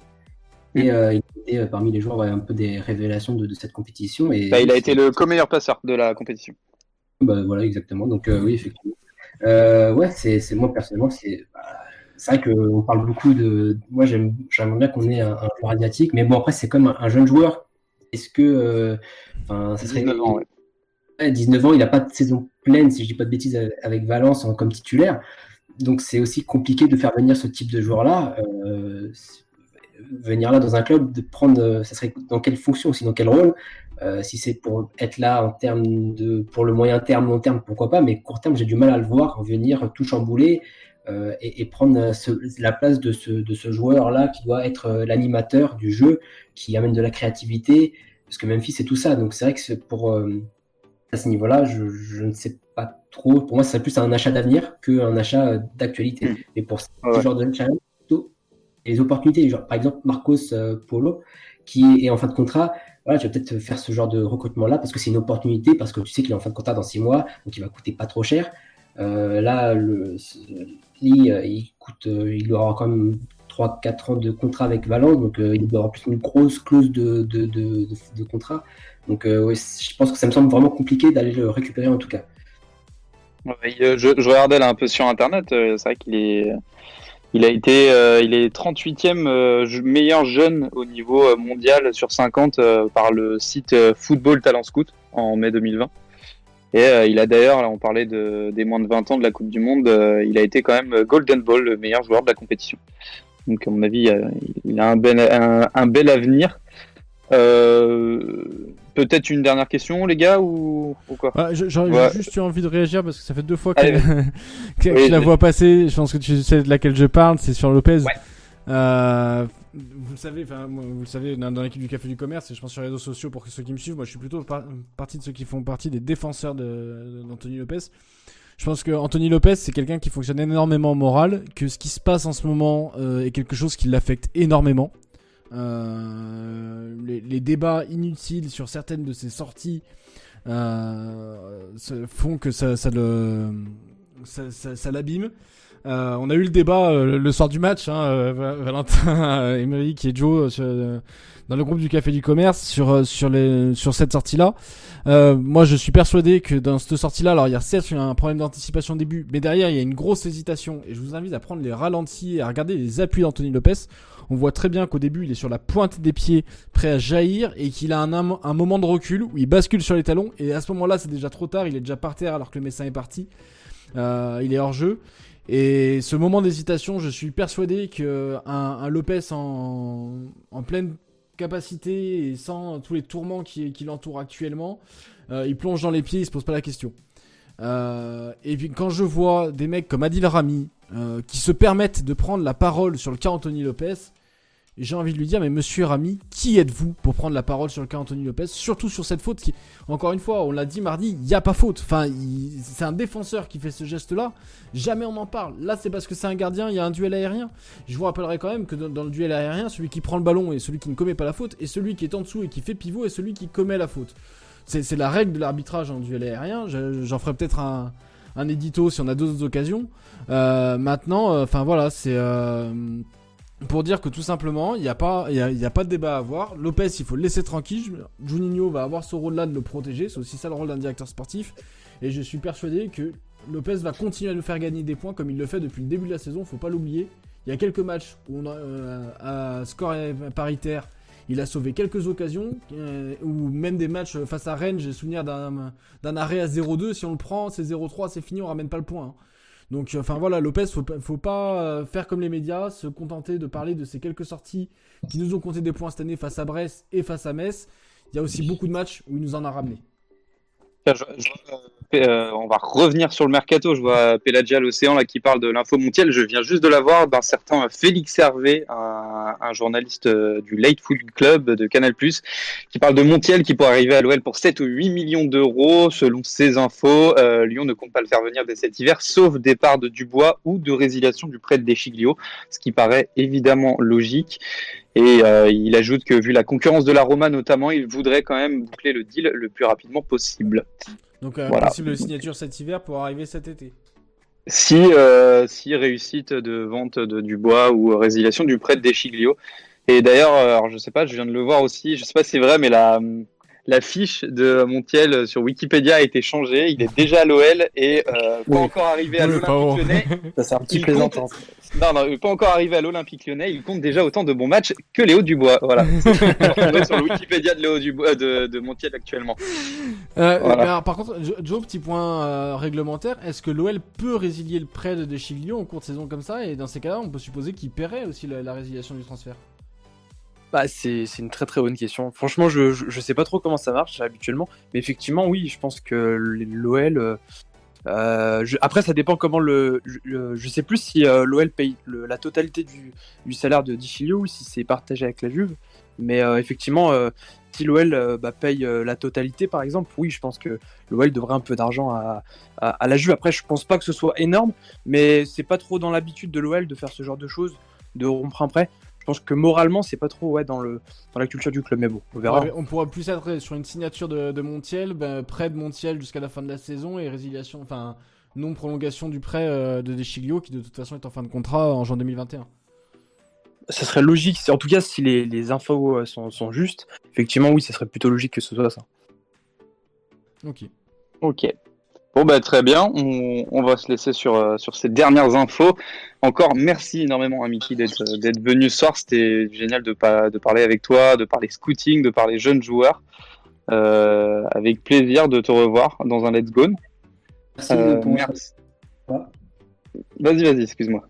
Et euh, il était euh, parmi les joueurs un peu des révélations de, cette compétition. Et bah, il a été le co-meilleur passeur de la compétition. Bah, voilà, exactement. Donc euh, oui, effectivement. ouais, c'est moi personnellement, c'est bah, vrai qu'on parle beaucoup de. Moi, j'aimerais bien qu'on ait un, joueur asiatique, mais bon, après, c'est comme un, jeune joueur. Est-ce que. Enfin, ça serait. 19 ans, ouais. 19 ans, il n'a pas de saison pleine, si je dis pas de bêtises, avec Valence en, comme titulaire. Donc, c'est aussi compliqué de faire venir ce type de joueur-là. Venir là dans un club, de prendre, euh, ça serait dans quelle fonction aussi, dans quel rôle? Euh, si c'est pour être là en termes de, pour le moyen terme, long terme, pourquoi pas, mais court terme, j'ai du mal à le voir venir tout chambouler euh, et, prendre la place de ce, de ce joueur-là qui doit être l'animateur du jeu, qui amène de la créativité, parce que Memphis c'est tout ça. Donc c'est vrai que pour à ce niveau-là, je, je, ne sais pas trop. Pour moi, c'est plus un achat d'avenir qu'un achat d'actualité. Hmm. Mais pour ce genre de challenge, les opportunités. Par exemple, Marcos euh, Polo, qui est en fin de contrat, voilà, tu vas peut-être faire ce genre de recrutement-là parce que c'est une opportunité, parce que tu sais qu'il est en fin de contrat dans six mois, donc il va coûter pas trop cher. Euh, là, le, Lee, euh, il, coûte, il aura quand même 3-4 ans de contrat avec Valence, donc il doit plus une grosse clause de, de, de, contrat. Donc je pense que ça me semble vraiment compliqué d'aller le récupérer en tout cas. je, je, regardais là un peu sur internet, c'est vrai qu'il est il a été, euh, il est 38e euh, meilleur jeune au niveau euh, mondial sur 50 par le site Football Talent Scout en mai 2020. Et il a d'ailleurs, là on parlait de, des moins de 20 ans de la Coupe du Monde, il a été quand même Golden Ball, le meilleur joueur de la compétition. Donc, à mon avis, euh, il a un bel, un bel avenir. Euh, Peut-être une dernière question, les gars, ou, ou quoi J'aurais Ouais. juste eu envie de réagir parce que ça fait deux fois que, Allez. [LAUGHS] que Oui, je la vois passer. Je pense que tu sais de laquelle je parle, c'est sur Lopez. Ouais. Euh, vous le savez, enfin, vous le savez, dans, l'équipe du Café du Commerce, et je pense sur les réseaux sociaux pour ceux qui me suivent, moi je suis plutôt par- partie de ceux qui font partie des défenseurs de- d'Anthony Lopez. Je pense que Anthony Lopez, c'est quelqu'un qui fonctionne énormément au moral, que ce qui se passe en ce moment euh, est quelque chose qui l'affecte énormément. Euh, les, les débats inutiles sur certaines de ses sorties euh, font que ça, ça le ça, ça- l'abîme. Euh, on a eu le débat euh, le soir du match, hein, euh, Va- Valentin, Émeric [LAUGHS] et Joe sur, dans le groupe du Café du Commerce sur sur les sur cette sortie-là. Moi, je suis persuadé que dans cette sortie-là, alors il y a certes un problème d'anticipation au début, mais derrière il y a une grosse hésitation. Et je vous invite à prendre les ralentis et à regarder les appuis d'Anthony Lopez. On voit très bien qu'au début, il est sur la pointe des pieds, prêt à jaillir, et qu'il a un, un, moment de recul où il bascule sur les talons. Et à ce moment-là, c'est déjà trop tard. Il est déjà par terre alors que le médecin est parti. Euh, il est hors jeu. Et ce moment d'hésitation, je suis persuadé que un, Lopez en, en pleine capacité et sans tous les tourments qui, l'entourent actuellement, euh, il plonge dans les pieds, il se pose pas la question. Euh, et puis quand je vois des mecs comme Adil Rami qui se permettent de prendre la parole sur le cas Anthony Lopez, j'ai envie de lui dire mais monsieur Rami, qui êtes-vous pour prendre la parole sur le cas Anthony Lopez, surtout sur cette faute qui, encore une fois, on l'a dit mardi, il n'y a pas faute. Enfin, c'est un défenseur qui fait ce geste-là. Jamais on en parle. Là, c'est parce que c'est un gardien, il y a un duel aérien. Je vous rappellerai quand même que dans, le duel aérien, celui qui prend le ballon est celui qui ne commet pas la faute, et celui qui est en dessous et qui fait pivot est celui qui commet la faute. C'est la règle de l'arbitrage en duel aérien. Je- J'en ferai peut-être un, un édito si on a d'autres occasions. Euh, maintenant, euh, enfin voilà, c'est euh, pour dire que tout simplement, il n'y a, pas- de débat à avoir. Lopez, il faut le laisser tranquille. Juninho va avoir ce rôle-là de le protéger. C'est aussi ça le rôle d'un directeur sportif. Et je suis persuadé que Lopez va continuer à nous faire gagner des points comme il le fait depuis le début de la saison. Faut pas l'oublier. Il y a quelques matchs où on a euh, à score paritaire. Il a sauvé quelques occasions, euh, ou même des matchs face à Rennes. J'ai souvenir d'un d'un arrêt à 0-2. Si on le prend, c'est 0-3, c'est fini, on ramène pas le point. hein. Donc, euh, enfin voilà, Lopez, faut, faut pas euh, faire comme les médias, se contenter de parler de ces quelques sorties qui nous ont compté des points cette année face à Brest et face à Metz. Il y a aussi beaucoup de matchs où il nous en a ramené. Je- vois, euh, on va revenir sur le mercato. Je vois Pelagia l'Océan là qui parle de l'info Montiel. Je viens juste de la voir d'un certain Félix Hervé, un, un journaliste euh, du Late Food Club de Canal+, qui parle de Montiel qui pourrait arriver à l'OL pour 7 ou 8 millions d'euros. Selon ses infos, euh, Lyon ne compte pas le faire venir dès cet hiver, sauf départ de Dubois ou de résiliation du prêt de Deschiglio, ce qui paraît évidemment logique. Et euh, il ajoute que vu la concurrence de la Roma notamment, il voudrait quand même boucler le deal le plus rapidement possible. Donc, euh, Voilà. possible signature cet hiver pour arriver cet été. Si, euh, si réussite de vente de Dubois ou résiliation du prêt de Deschiglio. Et d'ailleurs, euh, alors je sais pas, je viens de le voir aussi, je sais pas si c'est vrai, mais la, la fiche de Montiel sur Wikipédia a été changée. Il est déjà à l'OL et euh, pas Oui. encore arrivé à Oui, l'Olympique Lyonnais. [LAUGHS] Ça, c'est un petit Il plaisantant. Non, non, pas encore arrivé à l'Olympique Lyonnais. Il compte déjà autant de bons matchs que Léo Dubois. Voilà. [LAUGHS] Sur le Wikipédia de Léo Dubois, de, de Montiel actuellement. Euh, Voilà. alors, par contre, Jo- Joe, petit point euh, réglementaire, est-ce que l'OL peut résilier le prêt de Deschiglio en cours de saison comme ça? Et dans ces cas-là, on peut supposer qu'il paierait aussi la, la résiliation du transfert. Bah, c'est c'est une très très bonne question. Franchement, je, je, je sais pas trop comment ça marche habituellement, mais effectivement, oui, je pense que l'OL. Euh, euh, je- après, ça dépend comment le. Je, je sais plus si euh, l'OL paye le- la totalité du, du salaire de Dichilio ou si c'est partagé avec la Juve. Mais euh, effectivement, euh, si l'OL euh, bah, paye euh, la totalité, par exemple, oui, je pense que l'OL devrait un peu d'argent à, à, à la Juve. Après, je pense pas que ce soit énorme, mais c'est pas trop dans l'habitude de l'OL de faire ce genre de choses, de rompre un prêt. Je pense que moralement, c'est pas trop ouais, dans, le, dans la culture du club, mais bon, on verra. Ouais, on pourra plus être sur une signature de, de Montiel, ben, prêt de Montiel jusqu'à la fin de la saison et résiliation, enfin non prolongation du prêt euh, de Deschiglio qui de toute façon est en fin de contrat en juin 2021. Ça serait logique, en tout cas, si les, les infos euh, sont, sont justes, effectivement, oui, ça serait plutôt logique que ce soit ça. Ok. Ok. Bon bah très bien, on, on va se laisser sur, euh, sur ces dernières infos. Encore merci énormément à Mickey d'être d'être venu ce soir, c'était génial de, pa- de parler avec toi, de parler scouting, de parler jeunes joueurs. Euh, avec plaisir de te revoir dans un Let's Go. Merci Euh, pour merci. Ouais. Vas-y, vas-y, excuse-moi.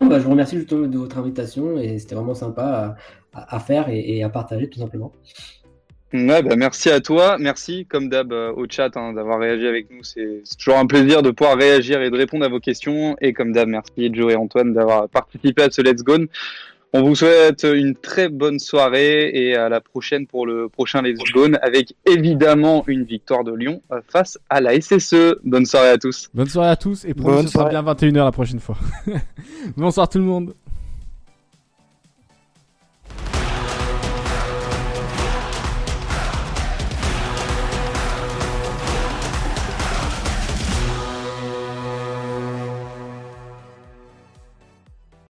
bah, je vous remercie justement de votre invitation et c'était vraiment sympa à, à faire et, et, à partager tout simplement. Ouais, bah merci à toi, merci comme d'hab euh, au chat hein, d'avoir réagi avec nous. C'est toujours un plaisir de pouvoir réagir et de répondre à vos questions. Et comme d'hab, merci Joe et Antoine d'avoir participé à ce Let's Go. On vous souhaite une très bonne soirée et à la prochaine pour le prochain Let's Go avec évidemment une victoire de Lyon euh, face à la SSE. Bonne soirée à tous. Bonne soirée à tous et promis ce sera bien 21h la prochaine fois. [LAUGHS] Bonsoir tout le monde.